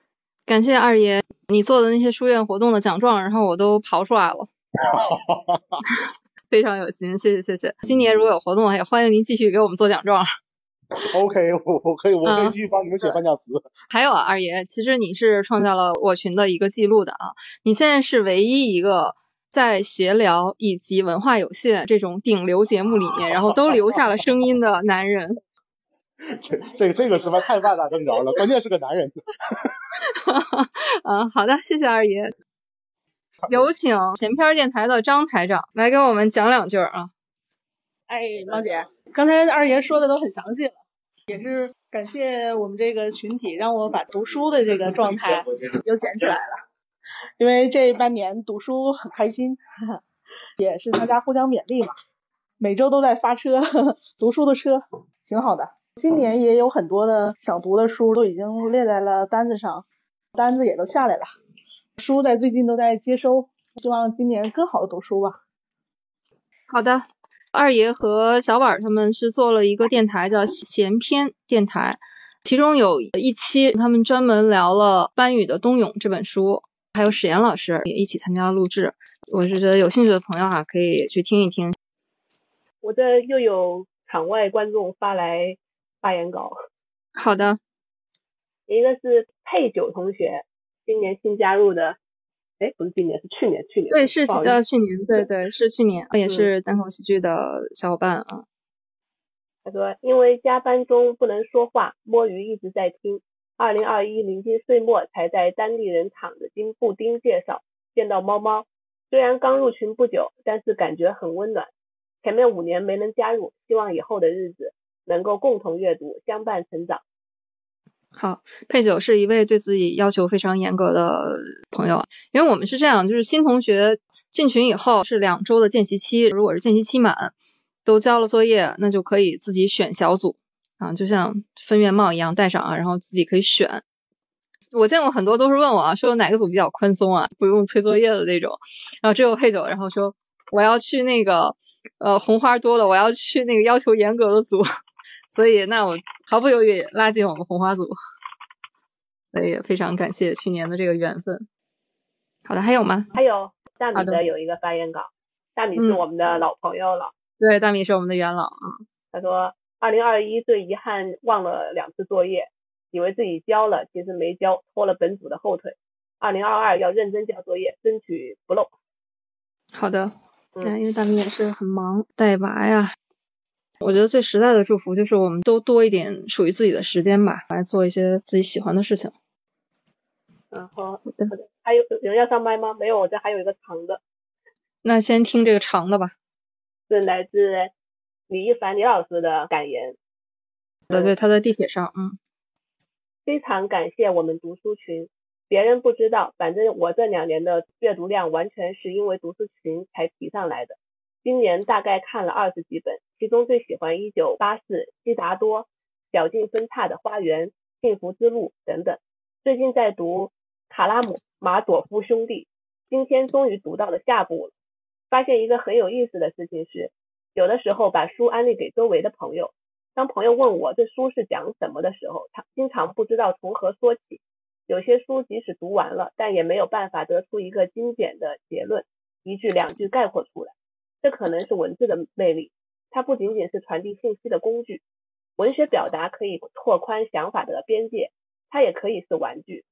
[SPEAKER 1] 感谢二爷，你做的那些书院活动的奖状，然后我都刨出来了，非常有心，谢谢谢谢。今年如果有活动，也欢迎您继续给我们做奖状。
[SPEAKER 11] OK，我我可以我可以继续帮你们写颁奖词。
[SPEAKER 1] 还有啊，二爷，其实你是创下了我群的一个记录的啊，你现在是唯一一个在闲聊以及文化有限这种顶流节目里面，然后都留下了声音的男人。
[SPEAKER 11] 这这个这个实在太万大征着了，关键是个男人。
[SPEAKER 1] 嗯，好的，谢谢二爷。有请闲篇电台的张台长来给我们讲两句啊。
[SPEAKER 12] 哎，老姐，刚才二爷说的都很详细了，也是感谢我们这个群体，让我把读书的这个状态又捡起来了。因为这半年读书很开心，也是大家互相勉励嘛。每周都在发车，读书的车，挺好的。今年也有很多的想读的书都已经列在了单子上，单子也都下来了，书在最近都在接收，希望今年更好的读书吧。
[SPEAKER 1] 好的，二爷和小婉他们是做了一个电台叫闲篇电台，其中有一期他们专门聊了班宇的《冬泳》这本书，还有史岩老师也一起参加录制。我是觉得有兴趣的朋友哈、啊，可以去听一听。
[SPEAKER 7] 我这又有场外观众发来。发言稿，
[SPEAKER 1] 好的。
[SPEAKER 7] 一个是配九同学，今年新加入的，哎，不是今年，是去年，去年。
[SPEAKER 1] 对，是呃去年，对对，是去年，也是单口喜剧的小伙伴啊。
[SPEAKER 7] 他说，因为加班中不能说话，摸鱼一直在听。二零二一临近岁末，才在当地人厂的金布丁介绍见到猫猫。虽然刚入群不久，但是感觉很温暖。前面五年没能加入，希望以后的日子能够共同阅读，相伴成长。
[SPEAKER 1] 好，佩九是一位对自己要求非常严格的朋友啊，因为我们是这样，就是新同学进群以后是两周的见习期，如果是见习期满，都交了作业，那就可以自己选小组啊，就像分院帽一样戴上啊，然后自己可以选。我见过很多都是问我啊，说哪个组比较宽松啊，不用催作业的那种，然后只有佩九，然后说。我要去那个呃红花多的，我要去那个要求严格的组，所以那我毫不犹豫拉进我们红花组，所以也非常感谢去年的这个缘分。好的，还有吗？
[SPEAKER 7] 还有大米的有一个发言稿，大米是我们的老朋友了。
[SPEAKER 1] 对，大米是我们的元老啊。
[SPEAKER 7] 他说，二零二一最遗憾忘了两次作业，以为自己交了，其实没交，拖了本组的后腿。二零二二要认真交作业，争取不漏。
[SPEAKER 1] 好的。嗯，因为大米也是很忙带娃呀，我觉得最实在的祝福就是我们都多一点属于自己的时间吧，来做一些自己喜欢的事情。
[SPEAKER 7] 嗯，好好的。还有有人要上麦吗？没有，我这还有一个长的。
[SPEAKER 1] 那先听这个长的吧。
[SPEAKER 7] 是来自李一凡李老师的感言。
[SPEAKER 1] 对对，他在地铁上，嗯。
[SPEAKER 7] 非常感谢我们读书群。别人不知道，反正我这两年的阅读量完全是因为读书群才提上来的。今年大概看了二十几本，其中最喜欢《一九八四》《悉达多》《小径分岔的花园》《幸福之路》等等。最近在读《卡拉姆马佐夫兄弟》，今天终于读到了下部了。发现一个很有意思的事情是，有的时候把书安利给周围的朋友，当朋友问我这书是讲什么的时候，他经常不知道从何说起。有些书即使读完了，但也没有办法得出一个精简的结论，一句两句概括出来。这可能是文字的魅力，它不仅仅是传递信息的工具。文学表达可以拓宽想法的边界，它也可以是玩具。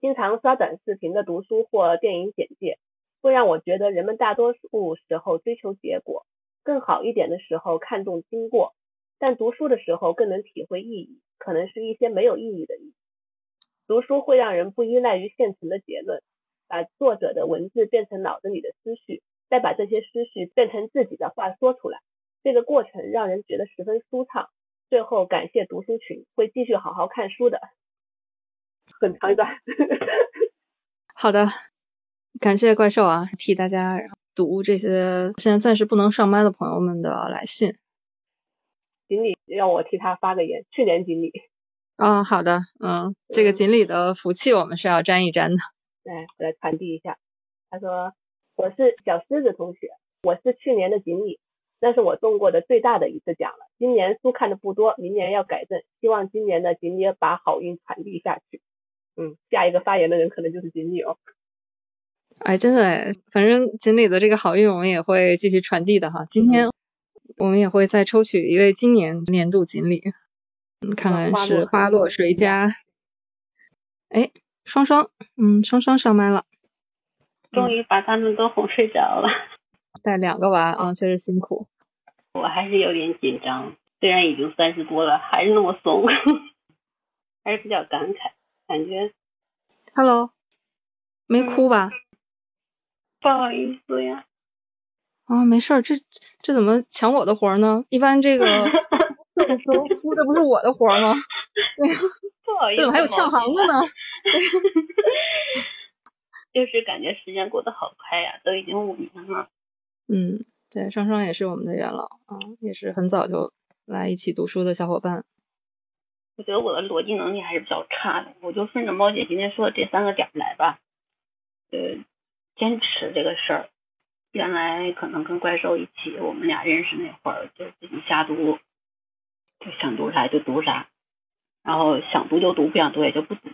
[SPEAKER 7] 经常刷短视频的读书或电影简介，会让我觉得人们大多数时候追求结果，更好一点的时候看重经过，但读书的时候更能体会意义，可能是一些没有意义的意义。读书会让人不依赖于现成的结论，把作者的文字变成脑子里的思绪，再把这些思绪变成自己的话说出来。这个过程让人觉得十分舒畅。最后感谢读书群，会继续好好看书的。很长一段。
[SPEAKER 1] 好的，感谢怪兽啊，替大家读这些现在暂时不能上麦的朋友们的来信。
[SPEAKER 7] 锦鲤让我替他发个言，去年锦鲤。
[SPEAKER 1] 哦，好的，嗯，这个锦鲤的福气我们是要沾一沾的。
[SPEAKER 7] 对，我来传递一下。他说：“我是小狮子同学，我是去年的锦鲤，那是我中过的最大的一次奖了。今年书看的不多，明年要改正，希望今年的锦鲤把好运传递下去。”嗯，下一个发言的人可能就是锦鲤哦。
[SPEAKER 1] 哎，真的哎，反正锦鲤的这个好运我们也会继续传递的哈。今天我们也会再抽取一位今年年度锦鲤。看看是花落谁家？哎，双双，嗯，双双上麦了，
[SPEAKER 13] 终于把他们都哄睡着了。
[SPEAKER 1] 带两个娃啊，确实辛苦。
[SPEAKER 13] 我还是有点紧张，虽然已经三十多了，还是那么怂，还是比较感慨，感觉。
[SPEAKER 1] Hello，没哭吧？
[SPEAKER 13] 不好意思呀。
[SPEAKER 1] 啊，没事儿，这这怎么抢我的活儿呢？一般这个。这个时候哭，这不是我的活儿吗？
[SPEAKER 13] 不好意思，
[SPEAKER 1] 怎么还有呛行的呢？
[SPEAKER 13] 就是感觉时间过得好快呀，都已经五年了。
[SPEAKER 1] 嗯，对，双双也是我们的元老啊，也是很早就来一起读书的小伙伴。
[SPEAKER 13] 我觉得我的逻辑能力还是比较差的，我就顺着猫姐今天说的这三个点来吧。呃，坚持这个事儿，原来可能跟怪兽一起，我们俩认识那会儿就自己瞎读。就想读啥就读啥，然后想读就读，不想读也就不读。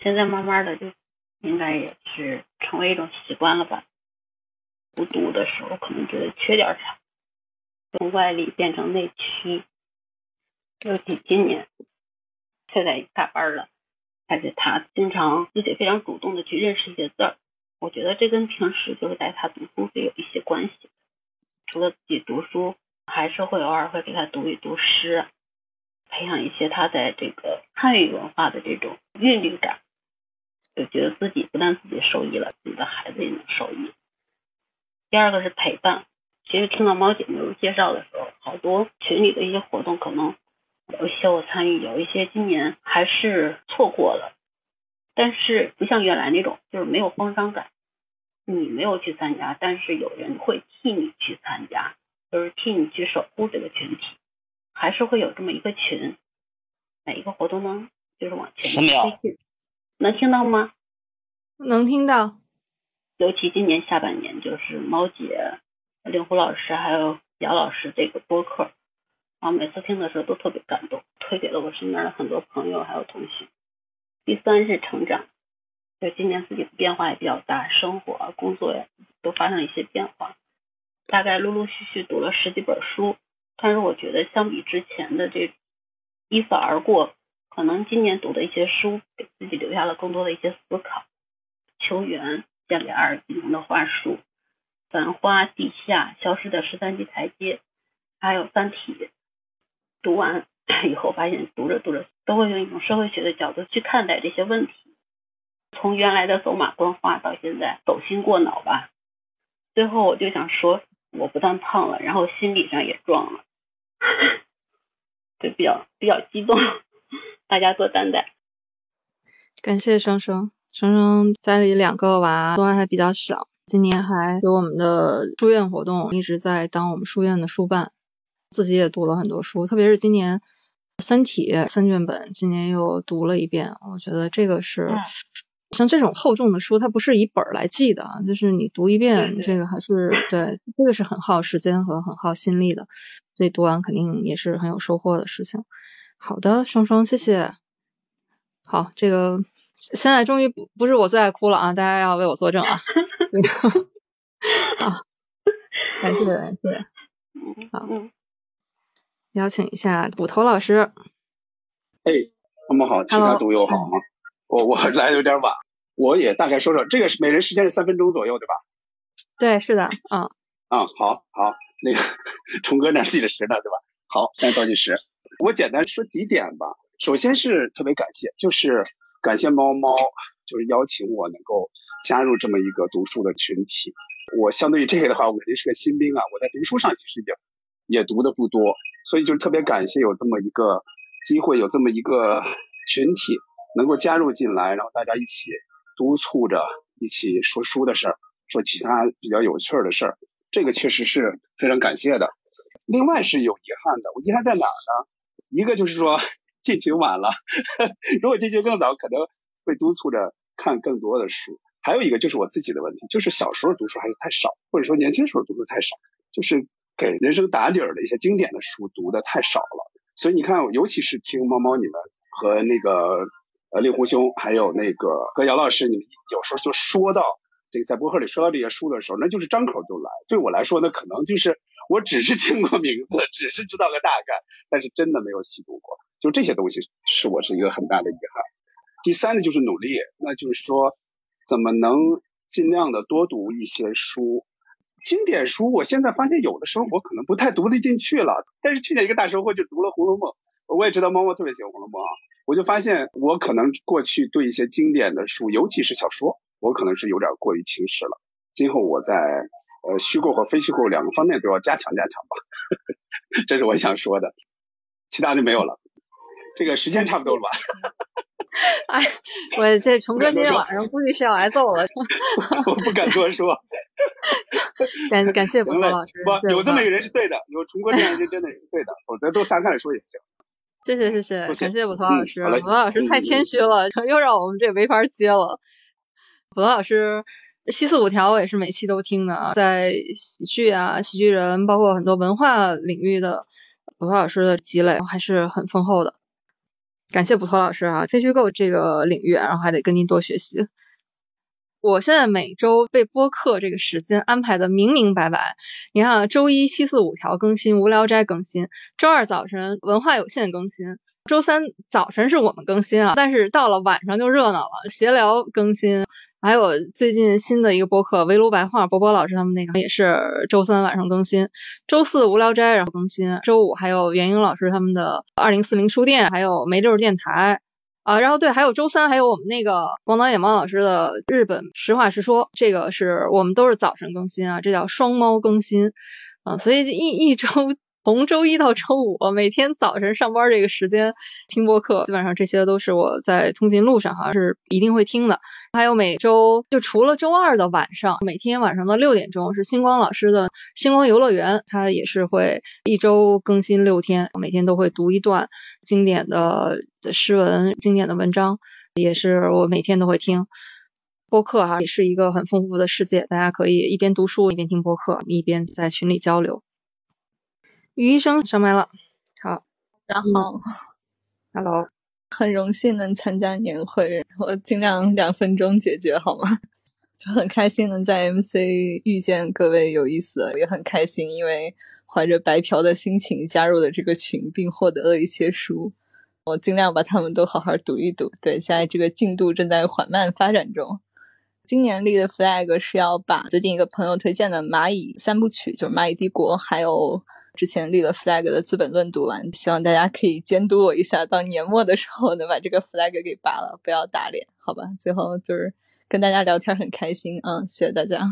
[SPEAKER 13] 现在慢慢的就应该也是成为一种习惯了吧。不读的时候可能觉得缺点啥，从外力变成内驱。尤其今年现在大班了，而且他经常而且非常主动的去认识一些字儿，我觉得这跟平时就是带他读书是有一些关系。除了自己读书，还是会偶尔会给他读一读诗。培养一些他在这个汉语文化的这种韵律感，就觉得自己不但自己受益了，自己的孩子也能受益。第二个是陪伴，其实听到猫姐那介绍的时候，好多群里的一些活动，可能有一些我参与，有一些今年还是错过了。但是不像原来那种，就是没有慌张感。你没有去参加，但是有人会替你去参加，就是替你去守护这个群体，还是会有这么一个群。哪一个活动呢？就是往前推进。能听到吗？
[SPEAKER 1] 能听到。
[SPEAKER 13] 尤其今年下半年，就是猫姐、令狐老师还有姚老师这个播客，啊，每次听的时候都特别感动，推给了我身边的很多朋友还有同学。第三是成长，就今年自己的变化也比较大，生活、啊、工作呀都发生了一些变化，大概陆陆续续读了十几本书，但是我觉得相比之前的这一扫而过，可能今年读的一些书给自己留下了更多的一些思考。球员献给阿尔吉农的话术，繁花、地下、消失的十三级台阶，还有三体，读完以后发现读着读着。都会用一种社会学的角度去看待这些问题，从原来的走马观花到现在走心过脑吧。最后我就想说，我不但胖了，然后心理上也壮了，就比较比较激动，大家做担待。
[SPEAKER 1] 感谢双双，双双家里两个娃都还比较小，今年还有我们的书院活动，一直在当我们书院的书办，自己也读了很多书，特别是今年。三体三卷本，今年又读了一遍，我觉得这个是像这种厚重的书，它不是以本来记的，就是你读一遍，这个还是对，这个是很耗时间和很耗心力的，所以读完肯定也是很有收获的事情。好的，双双，谢谢。好，这个现在终于不不是我最爱哭了啊，大家要为我作证啊。好，感谢感谢，好。邀请一下捕头老师。
[SPEAKER 14] 哎，他们好，其他读友好吗？我我来的有点晚，我也大概说说，这个是每人时间是三分钟左右，对吧？
[SPEAKER 1] 对，是的，嗯。
[SPEAKER 14] 嗯，好好，那个 虫哥那计着时呢，对吧？好，现在倒计时。我简单说几点吧。首先是特别感谢，就是感谢猫猫，就是邀请我能够加入这么一个读书的群体。我相对于这个的话，我肯定是个新兵啊。我在读书上其实也也读的不多。所以就特别感谢有这么一个机会，有这么一个群体能够加入进来，然后大家一起督促着，一起说书的事儿，说其他比较有趣儿的事儿，这个确实是非常感谢的。另外是有遗憾的，我遗憾在哪儿呢？一个就是说 进群晚了，如果进群更早，可能会督促着看更多的书。还有一个就是我自己的问题，就是小时候读书还是太少，或者说年轻时候读书太少，就是。给人生打底儿的一些经典的书读的太少了，所以你看，尤其是听猫猫你们和那个呃令狐兄，还有那个和姚老师，你们有时候就说到这个在博客里说到这些书的时候，那就是张口就来。对我来说，那可能就是我只是听过名字，只是知道个大概，但是真的没有细读过。就这些东西是我是一个很大的遗憾。第三呢，就是努力，那就是说怎么能尽量的多读一些书。经典书，我现在发现有的时候我可能不太读得进去了。但是去年一个大收获就读了《红楼梦》，我也知道猫猫特别喜欢《红楼梦》啊。我就发现我可能过去对一些经典的书，尤其是小说，我可能是有点过于轻视了。今后我在呃虚构和非虚构两个方面都要加强加强吧。这是我想说的，其他就没有了。这个时间差不多了吧？
[SPEAKER 1] 哎，我这虫哥今天晚上估计是要挨揍了。
[SPEAKER 14] 我不敢多说。
[SPEAKER 1] 感感谢博老师。
[SPEAKER 14] 不，有这么一个人是对的，有虫哥这样人真的是对的，否则都散开来说也行。
[SPEAKER 1] 谢谢谢谢，感谢捕头老师。捕头老师太谦虚了，又让我们这没法接了。捕头老师，西四五条我也是每期都听的啊，在喜剧啊、喜剧人，包括很多文化领域的捕头老师的积累还是很丰厚的。感谢捕头老师啊，非虚构这个领域，然后还得跟您多学习。我现在每周被播客这个时间安排的明明白白。你看，周一七四五条更新，无聊斋更新；周二早晨文化有限更新；周三早晨是我们更新啊，但是到了晚上就热闹了，闲聊更新。还有最近新的一个播客围炉白话，波波老师他们那个也是周三晚上更新，周四无聊斋然后更新，周五还有袁英老师他们的二零四零书店，还有梅六电台。啊，然后对，还有周三还有我们那个广岛野猫老师的日本实话实说，这个是我们都是早晨更新啊，这叫双猫更新。啊，所以一一周从周一到周五，每天早晨上班这个时间听播客，基本上这些都是我在通勤路上哈是一定会听的。还有每周就除了周二的晚上，每天晚上的六点钟是星光老师的星光游乐园，他也是会一周更新六天，每天都会读一段经典的诗文、经典的文章，也是我每天都会听。播客哈也是一个很丰富的世界，大家可以一边读书一边听播客，一边在群里交流。于医生上麦了，好，
[SPEAKER 15] 大家好
[SPEAKER 1] ，Hello，
[SPEAKER 15] 很荣幸能参加年会，我尽量两分钟解决好吗？就很开心能在 MC 遇见各位有意思的，也很开心，因为怀着白嫖的心情加入了这个群，并获得了一些书，我尽量把他们都好好读一读。对，现在这个进度正在缓慢发展中。今年立的 flag 是要把最近一个朋友推荐的《蚂蚁三部曲》，就是《蚂蚁帝国》，还有之前立了 flag 的《资本论》读完。希望大家可以监督我一下，到年末的时候能把这个 flag 给拔了，不要打脸，好吧？最后就是跟大家聊天很开心，嗯，谢谢大家。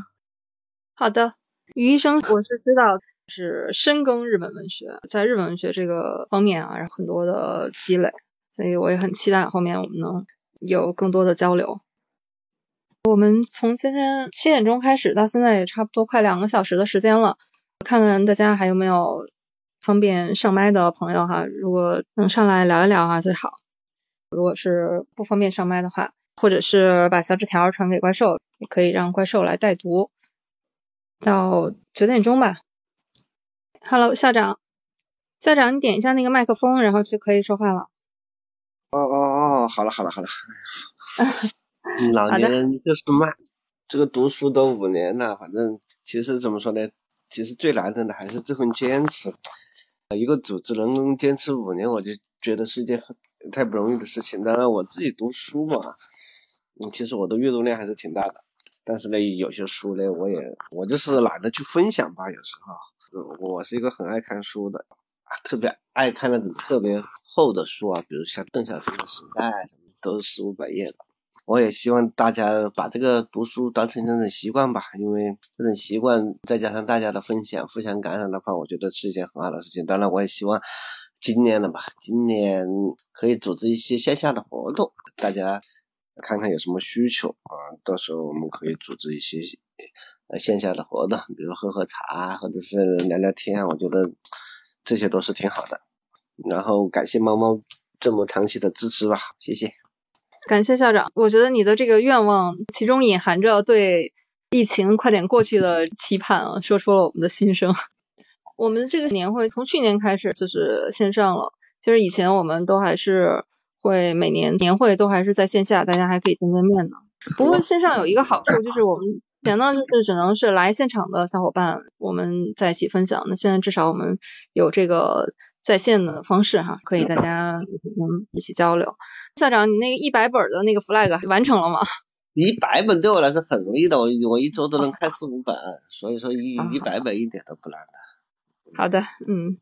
[SPEAKER 1] 好的，于医生，我是知道是深耕日本文学，在日本文学这个方面啊，有很多的积累，所以我也很期待后面我们能有更多的交流。我们从今天七点钟开始到现在也差不多快两个小时的时间了，看看大家还有没有方便上麦的朋友哈，如果能上来聊一聊啊最好。如果是不方便上麦的话，或者是把小纸条传给怪兽，也可以让怪兽来代读。到九点钟吧。Hello，校长，校长你点一下那个麦克风，然后就可以说话了。
[SPEAKER 16] 哦哦哦，好了好了好了。老年人就是慢，这个读书都五年了，反正其实怎么说呢？其实最难的还是这份坚持。一个组织能坚持五年，我就觉得是一件很太不容易的事情。当然我自己读书嘛，嗯，其实我的阅读量还是挺大的。但是呢，有些书呢，我也我就是懒得去分享吧。有时候，我是一个很爱看书的，特别爱看那种特别厚的书啊，比如像邓小平的《时代》什么，都是四五百页的。我也希望大家把这个读书当成这种习惯吧，因为这种习惯再加上大家的分享、互相感染的话，我觉得是一件很好的事情。当然，我也希望今年了吧，今年可以组织一些线下的活动，大家看看有什么需求啊，到时候我们可以组织一些呃线下的活动，比如喝喝茶或者是聊聊天，我觉得这些都是挺好的。然后感谢猫猫这么长期的支持吧，谢谢。
[SPEAKER 1] 感谢校长，我觉得你的这个愿望其中隐含着对疫情快点过去的期盼啊，说出了我们的心声。我们这个年会从去年开始就是线上了，其实以前我们都还是会每年年会都还是在线下，大家还可以见见面的。不过线上有一个好处就是我们以前呢就是只能是来现场的小伙伴我们在一起分享，那现在至少我们有这个在线的方式哈，可以大家嗯一起交流。校长，你那个一百本的那个 flag 完成了吗？
[SPEAKER 16] 一百本对我来说很容易的，我我一周都能看四五本，所以说一一百本一点都不难的。
[SPEAKER 1] 好的，嗯。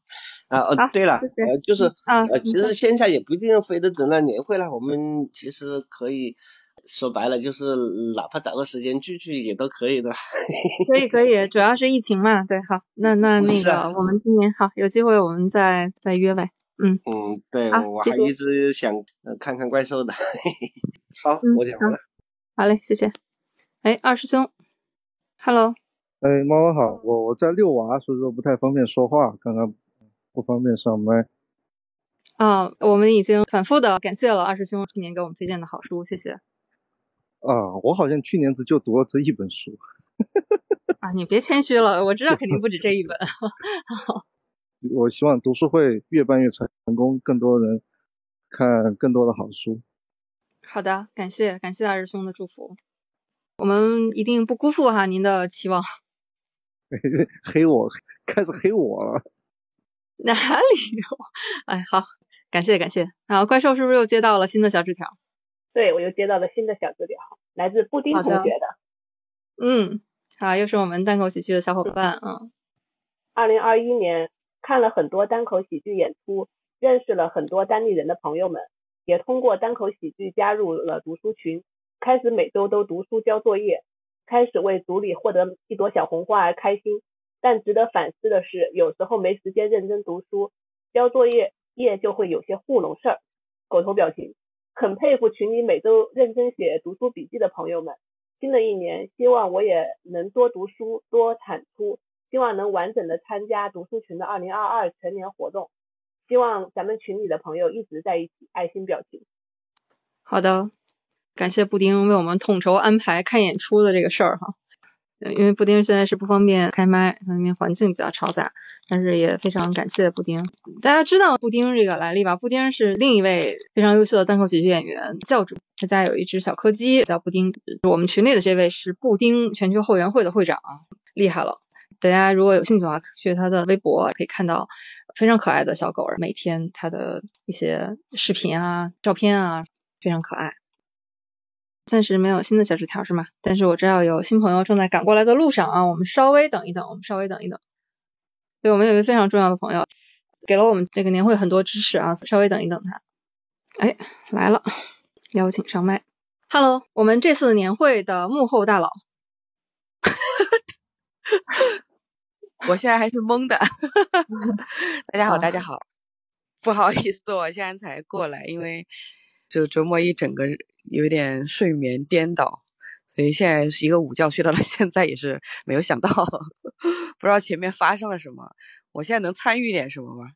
[SPEAKER 16] 啊哦，对了，呃，就是呃，其实线下也不一定非得等到年会了，我们其实可以说白了，就是哪怕找个时间聚聚也都可以的。
[SPEAKER 1] 可以可以，主要是疫情嘛，对，好，那那 那个我们今年好有机会我们再再约呗。嗯
[SPEAKER 16] 嗯，对，我还一直想看看怪兽的。好，我讲完了。
[SPEAKER 1] 好嘞，谢谢。哎，二师兄，Hello。
[SPEAKER 17] 哎，猫猫好，我我在遛娃，所以说不太方便说话，刚刚不方便上麦。
[SPEAKER 1] 啊，我们已经反复的感谢了二师兄去年给我们推荐的好书，谢谢。
[SPEAKER 17] 啊，我好像去年只就读了这一本书。
[SPEAKER 1] 啊，你别谦虚了，我知道肯定不止这一本。
[SPEAKER 17] 我希望读书会越办越成功，更多人看更多的好书。
[SPEAKER 1] 好的，感谢感谢二师兄的祝福，我们一定不辜负哈您的期望。
[SPEAKER 17] 黑我，开始黑我了。
[SPEAKER 1] 哪里有？哎，好，感谢感谢。然后怪兽是不是又接到了新的小纸条？
[SPEAKER 7] 对，我又接到了新的小纸条，来自布丁同学的。
[SPEAKER 1] 嗯，好，又是我们单口喜剧的小伙伴啊。
[SPEAKER 7] 二零二一年。看了很多单口喜剧演出，认识了很多单立人的朋友们，也通过单口喜剧加入了读书群，开始每周都读书交作业，开始为组里获得一朵小红花而开心。但值得反思的是，有时候没时间认真读书，交作业业就会有些糊弄事儿。狗头表情，很佩服群里每周认真写读书笔记的朋友们。新的一年，希望我也能多读书，多产出，希望能完整的参加读书群的二零二二全年活动。希望咱们群里的朋友一直在一起，爱心表情。
[SPEAKER 1] 好的，感谢布丁为我们统筹安排看演出的这个事儿哈。因为布丁现在是不方便开麦，那边环境比较嘈杂，但是也非常感谢布丁。大家知道布丁这个来历吧？布丁是另一位非常优秀的单口喜剧演员教主，他家有一只小柯基叫布丁。我们群里的这位是布丁全球后援会的会长，厉害了。大家如果有兴趣的话，去他的微博可以看到非常可爱的小狗，每天他的一些视频啊、照片啊，非常可爱。暂时没有新的小纸条是吗？但是我知道有新朋友正在赶过来的路上啊，我们稍微等一等，我们稍微等一等。对我们有一位非常重要的朋友，给了我们这个年会很多支持啊，稍微等一等他。哎，来了，邀请上麦。Hello，我们这次年会的幕后大佬。
[SPEAKER 18] 我现在还是懵的。大家好，大家好，不好意思，我现在才过来，因为就周末一整个。有点睡眠颠倒，所以现在是一个午觉睡到了 现在，也是没有想到，不知道前面发生了什么。我现在能参与点什么吗？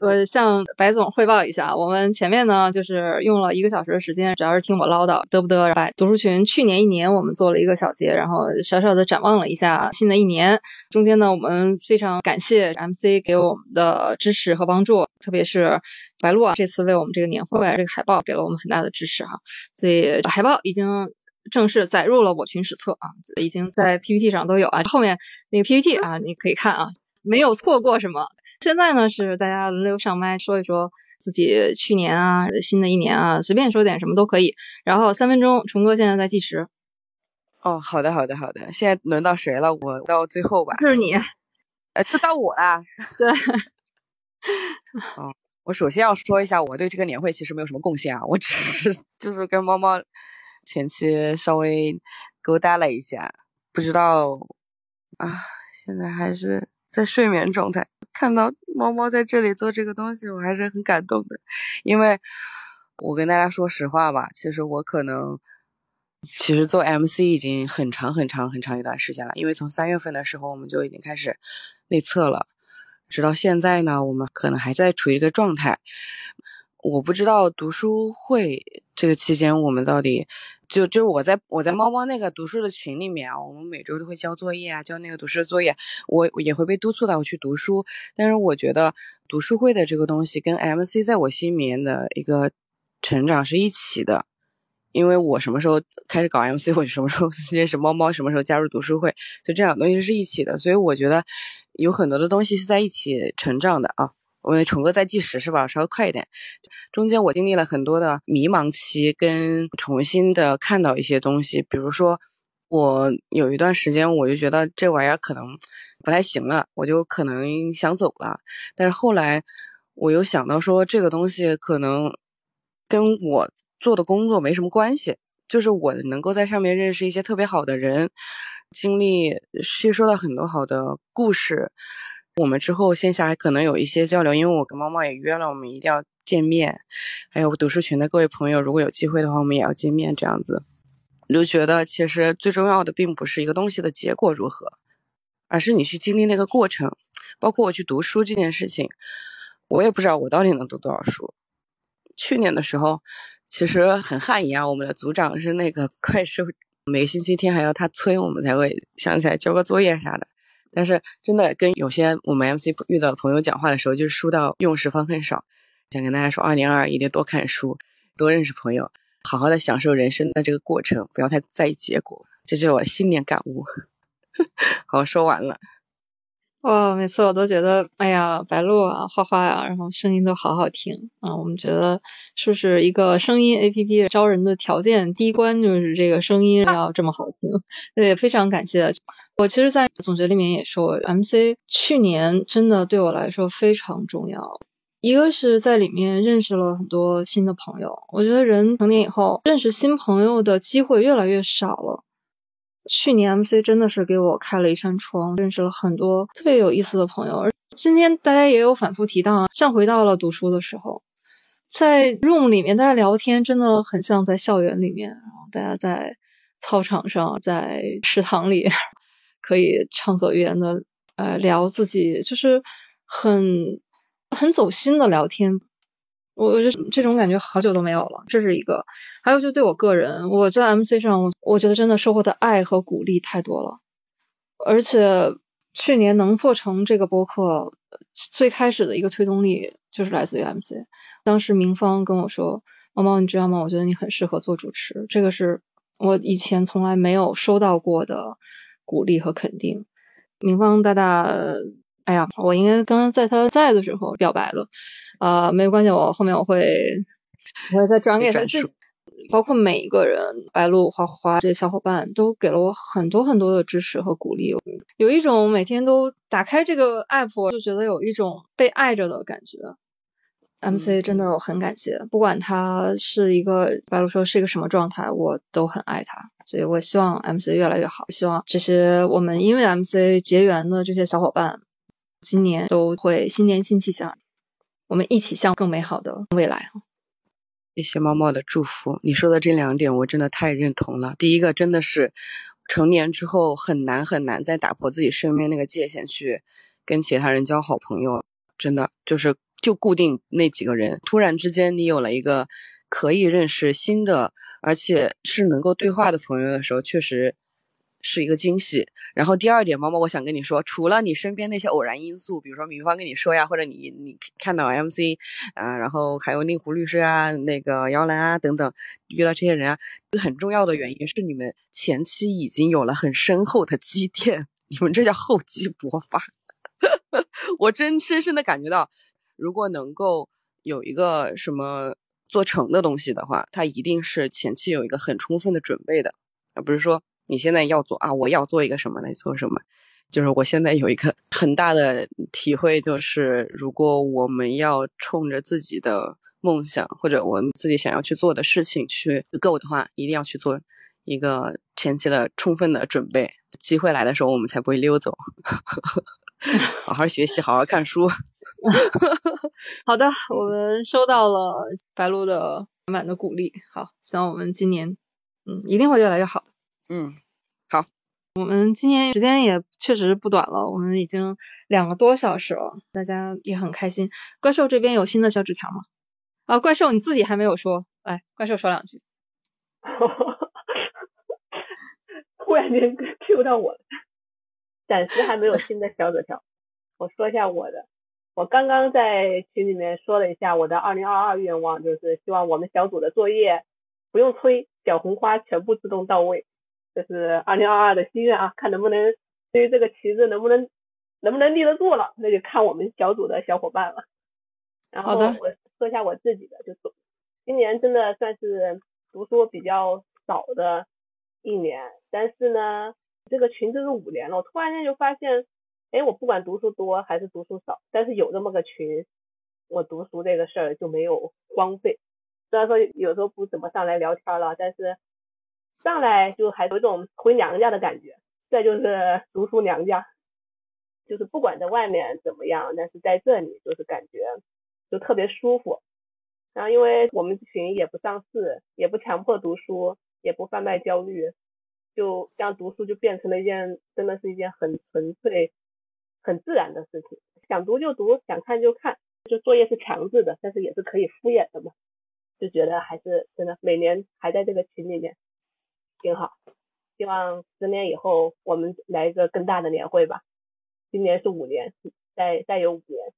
[SPEAKER 1] 我向白总汇报一下，我们前面呢就是用了一个小时的时间，主要是听我唠叨，得不得？把读书群去年一年我们做了一个小结，然后小小的展望了一下新的一年。中间呢，我们非常感谢 MC 给我们的支持和帮助，特别是白鹿啊，这次为我们这个年会这个海报给了我们很大的支持哈。所以海报已经正式载入了我群史册啊，已经在 PPT 上都有啊。后面那个 PPT 啊，你可以看啊，没有错过什么。现在呢是大家轮流上麦说一说自己去年啊新的一年啊随便说点什么都可以，然后三分钟，虫哥现在在计时。
[SPEAKER 18] 哦，好的好的好的，现在轮到谁了？我到最后吧。
[SPEAKER 1] 就是你，
[SPEAKER 18] 呃，就到我啦。
[SPEAKER 1] 对。
[SPEAKER 18] 哦，我首先要说一下，我对这个年会其实没有什么贡献啊，我只是就是跟猫猫前期稍微勾搭了一下，不知道啊，现在还是。在睡眠状态，看到猫猫在这里做这个东西，我还是很感动的。因为我跟大家说实话吧，其实我可能其实做 MC 已经很长很长很长一段时间了。因为从三月份的时候我们就已经开始内测了，直到现在呢，我们可能还在处于一个状态。我不知道读书会这个期间我们到底。就就是我在我在猫猫那个读书的群里面啊，我们每周都会交作业啊，交那个读书的作业，我也会被督促到去读书。但是我觉得读书会的这个东西跟 MC 在我心里面的一个成长是一起的，因为我什么时候开始搞 MC，或者什么时候 认识猫猫，什么时候加入读书会，就这两东西是一起的。所以我觉得有很多的东西是在一起成长的啊。我虫哥在计时是吧？稍微快一点。中间我经历了很多的迷茫期，跟重新的看到一些东西。比如说，我有一段时间我就觉得这玩意儿可能不太行了，我就可能想走了。但是后来我又想到说，这个东西可能跟我做的工作没什么关系，就是我能够在上面认识一些特别好的人，经历吸收到很多好的故事。我们之后线下还可能有一些交流，因为我跟猫猫也约了，我们一定要见面。还有读书群的各位朋友，如果有机会的话，我们也要见面。这样子，我就觉得其实最重要的并不是一个东西的结果如何，而是你去经历那个过程。包括我去读书这件事情，我也不知道我到底能读多少书。去年的时候，其实很汗颜啊。我们的组长是那个 怪兽，每个星期天还要他催我们才会想起来交个作业啥的。但是真的跟有些我们 MC 遇到的朋友讲话的时候，就是书到用时方恨少。想跟大家说，二零二二一定多看书，多认识朋友，好好的享受人生的这个过程，不要太在意结果。这就是我新年感悟。好，说完了。
[SPEAKER 1] 哇，每次我都觉得，哎呀，白鹿啊，花花呀，然后声音都好好听啊。我们觉得，是不是一个声音 APP 招人的条件，第一关就是这个声音要这么好听。对，非常感谢。我其实，在总结里面也说，MC 去年真的对我来说非常重要。一个是在里面认识了很多新的朋友。我觉得人成年以后认识新朋友的机会越来越少了。去年 MC 真的是给我开了一扇窗，认识了很多特别有意思的朋友。而今天大家也有反复提到，像回到了读书的时候，在 room 里面大家聊天真的很像在校园里面，然后大家在操场上、在食堂里可以畅所欲言的呃聊自己，就是很很走心的聊天。我我觉得这种感觉好久都没有了，这是一个。还有就对我个人，我在 MC 上，我我觉得真的收获的爱和鼓励太多了。而且去年能做成这个播客，最开始的一个推动力就是来自于 MC。当时明芳跟我说：“猫猫，你知道吗？我觉得你很适合做主持。”这个是我以前从来没有收到过的鼓励和肯定。明芳大大，哎呀，我应该刚刚在他在的时候表白了。啊，没有关系，我后面我会我会再转给他。这包括每一个人，白鹿、花花这些小伙伴都给了我很多很多的支持和鼓励，有一种每天都打开这个 app 就觉得有一种被爱着的感觉。MC 真的我很感谢，不管他是一个白鹿说是一个什么状态，我都很爱他。所以我希望 MC 越来越好，希望这些我们因为 MC 结缘的这些小伙伴，今年都会新年新气象。我们一起向更美好的未来。
[SPEAKER 18] 谢谢猫猫的祝福。你说的这两点，我真的太认同了。第一个，真的是成年之后很难很难再打破自己身边那个界限，去跟其他人交好朋友。真的就是就固定那几个人，突然之间你有了一个可以认识新的，而且是能够对话的朋友的时候，确实。是一个惊喜。然后第二点，猫猫，我想跟你说，除了你身边那些偶然因素，比如说米芳跟你说呀，或者你你看到 MC 啊，然后还有令狐律师啊，那个姚兰啊等等，遇到这些人啊，很重要的原因是你们前期已经有了很深厚的积淀，你们这叫厚积薄发。我真深深的感觉到，如果能够有一个什么做成的东西的话，它一定是前期有一个很充分的准备的，而不是说。你现在要做啊？我要做一个什么来做什么？就是我现在有一个 很大的体会，就是如果我们要冲着自己的梦想或者我们自己想要去做的事情去 go 的话，一定要去做一个前期的充分的准备。机会来的时候，我们才不会溜走。好好学习，好好看书。
[SPEAKER 1] 好的，我们收到了白鹿的满满的鼓励。好，希望我们今年嗯一定会越来越好的。
[SPEAKER 18] 嗯，好，
[SPEAKER 1] 我们今年时间也确实不短了，我们已经两个多小时了，大家也很开心。怪兽这边有新的小纸条吗？啊，怪兽你自己还没有说，来，怪兽说两句。
[SPEAKER 7] 突然间 Q 到我了，暂时还没有新的小纸条。我说一下我的，我刚刚在群里面说了一下我的二零二二愿望，就是希望我们小组的作业不用催，小红花全部自动到位。这是二零二二的心愿啊，看能不能对于这个旗子能不能能不能立得住了，那就看我们小组的小伙伴了。然后我说一下我自己的，就是今年真的算是读书比较少的一年，但是呢，这个群都是五年了，我突然间就发现，哎，我不管读书多还是读书少，但是有这么个群，我读书这个事儿就没有荒废。虽然说有时候不怎么上来聊天了，但是。上来就还有一种回娘家的感觉，这就是 读书娘家，就是不管在外面怎么样，但是在这里就是感觉就特别舒服。然后因为我们群也不上市，也不强迫读书，也不贩卖焦虑，就这样读书就变成了一件真的是一件很纯粹、很自然的事情。想读就读，想看就看，就作业是强制的，但是也是可以敷衍的嘛。就觉得还是真的，每年还在这个群里面。挺好，希望十年以后我们来一个更大的年会吧。今年是五年，再再有五年。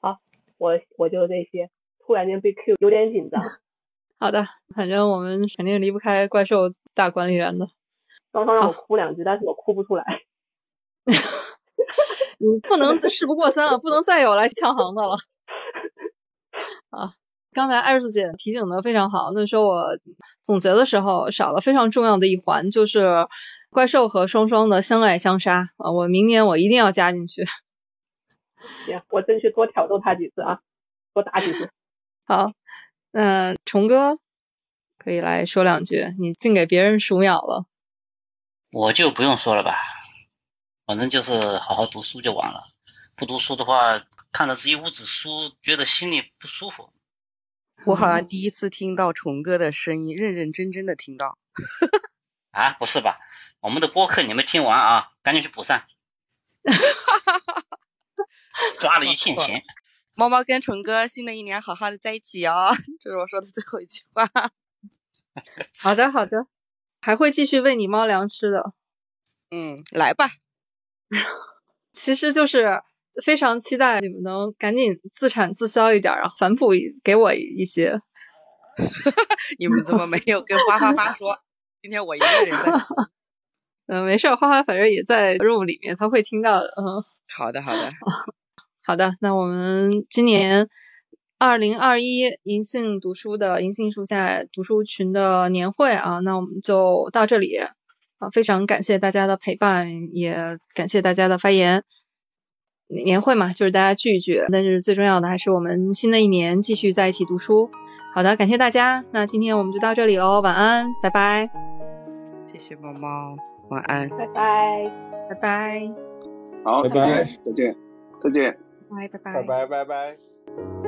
[SPEAKER 7] 好，我我就这些。突然间被 Q，有点紧张。
[SPEAKER 1] 好的，反正我们肯定离不开怪兽大管理员的。
[SPEAKER 7] 刚刚让我哭两句，但是我哭不出来。
[SPEAKER 1] 你 不能事不过三了，不能再有来抢行的了。啊。刚才艾瑞斯姐提醒的非常好，那时候我总结的时候少了非常重要的一环，就是怪兽和双双的相爱相杀啊！我明年我一定要加进去。
[SPEAKER 7] 行，我争取多挑逗他几次啊，多打几次。
[SPEAKER 1] 好，那虫哥可以来说两句，你净给别人数秒了。
[SPEAKER 2] 我就不用说了吧，反正就是好好读书就完了。不读书的话，看着这一屋子书，觉得心里不舒服。
[SPEAKER 18] 我好像第一次听到虫哥的声音，认认真真的听到。
[SPEAKER 2] 啊，不是吧？我们的播客你没听完啊，赶紧去补上。抓了一线钱。
[SPEAKER 18] 猫猫跟虫哥新的一年好好的在一起哦，这是我说的最后一句话。
[SPEAKER 1] 好的，好的，还会继续喂你猫粮吃的。
[SPEAKER 18] 嗯，来吧。
[SPEAKER 1] 其实就是非常期待你们能赶紧自产自销一点，然后反哺给我一些。
[SPEAKER 18] 你们怎么没有跟花花花说？今天我一个人在。
[SPEAKER 1] 嗯，没事，花花反正也在 room 里面，他会听到的。嗯，
[SPEAKER 18] 好的，好的，
[SPEAKER 1] 好的。那我们今年二零二一银杏读书的银杏树下读书群的年会啊，那我们就到这里啊。非常感谢大家的陪伴，也感谢大家的发言。年会嘛，就是大家聚一聚，但是最重要的还是我们新的一年继续在一起读书。好的，感谢大家。那今天我们就到这里喽，晚安，拜拜。
[SPEAKER 18] 谢谢猫猫。晚安，
[SPEAKER 7] 拜拜，
[SPEAKER 1] 拜拜，
[SPEAKER 14] 好，
[SPEAKER 9] 拜拜，
[SPEAKER 14] 再见，再见，
[SPEAKER 1] 拜拜，
[SPEAKER 9] 拜拜，拜拜。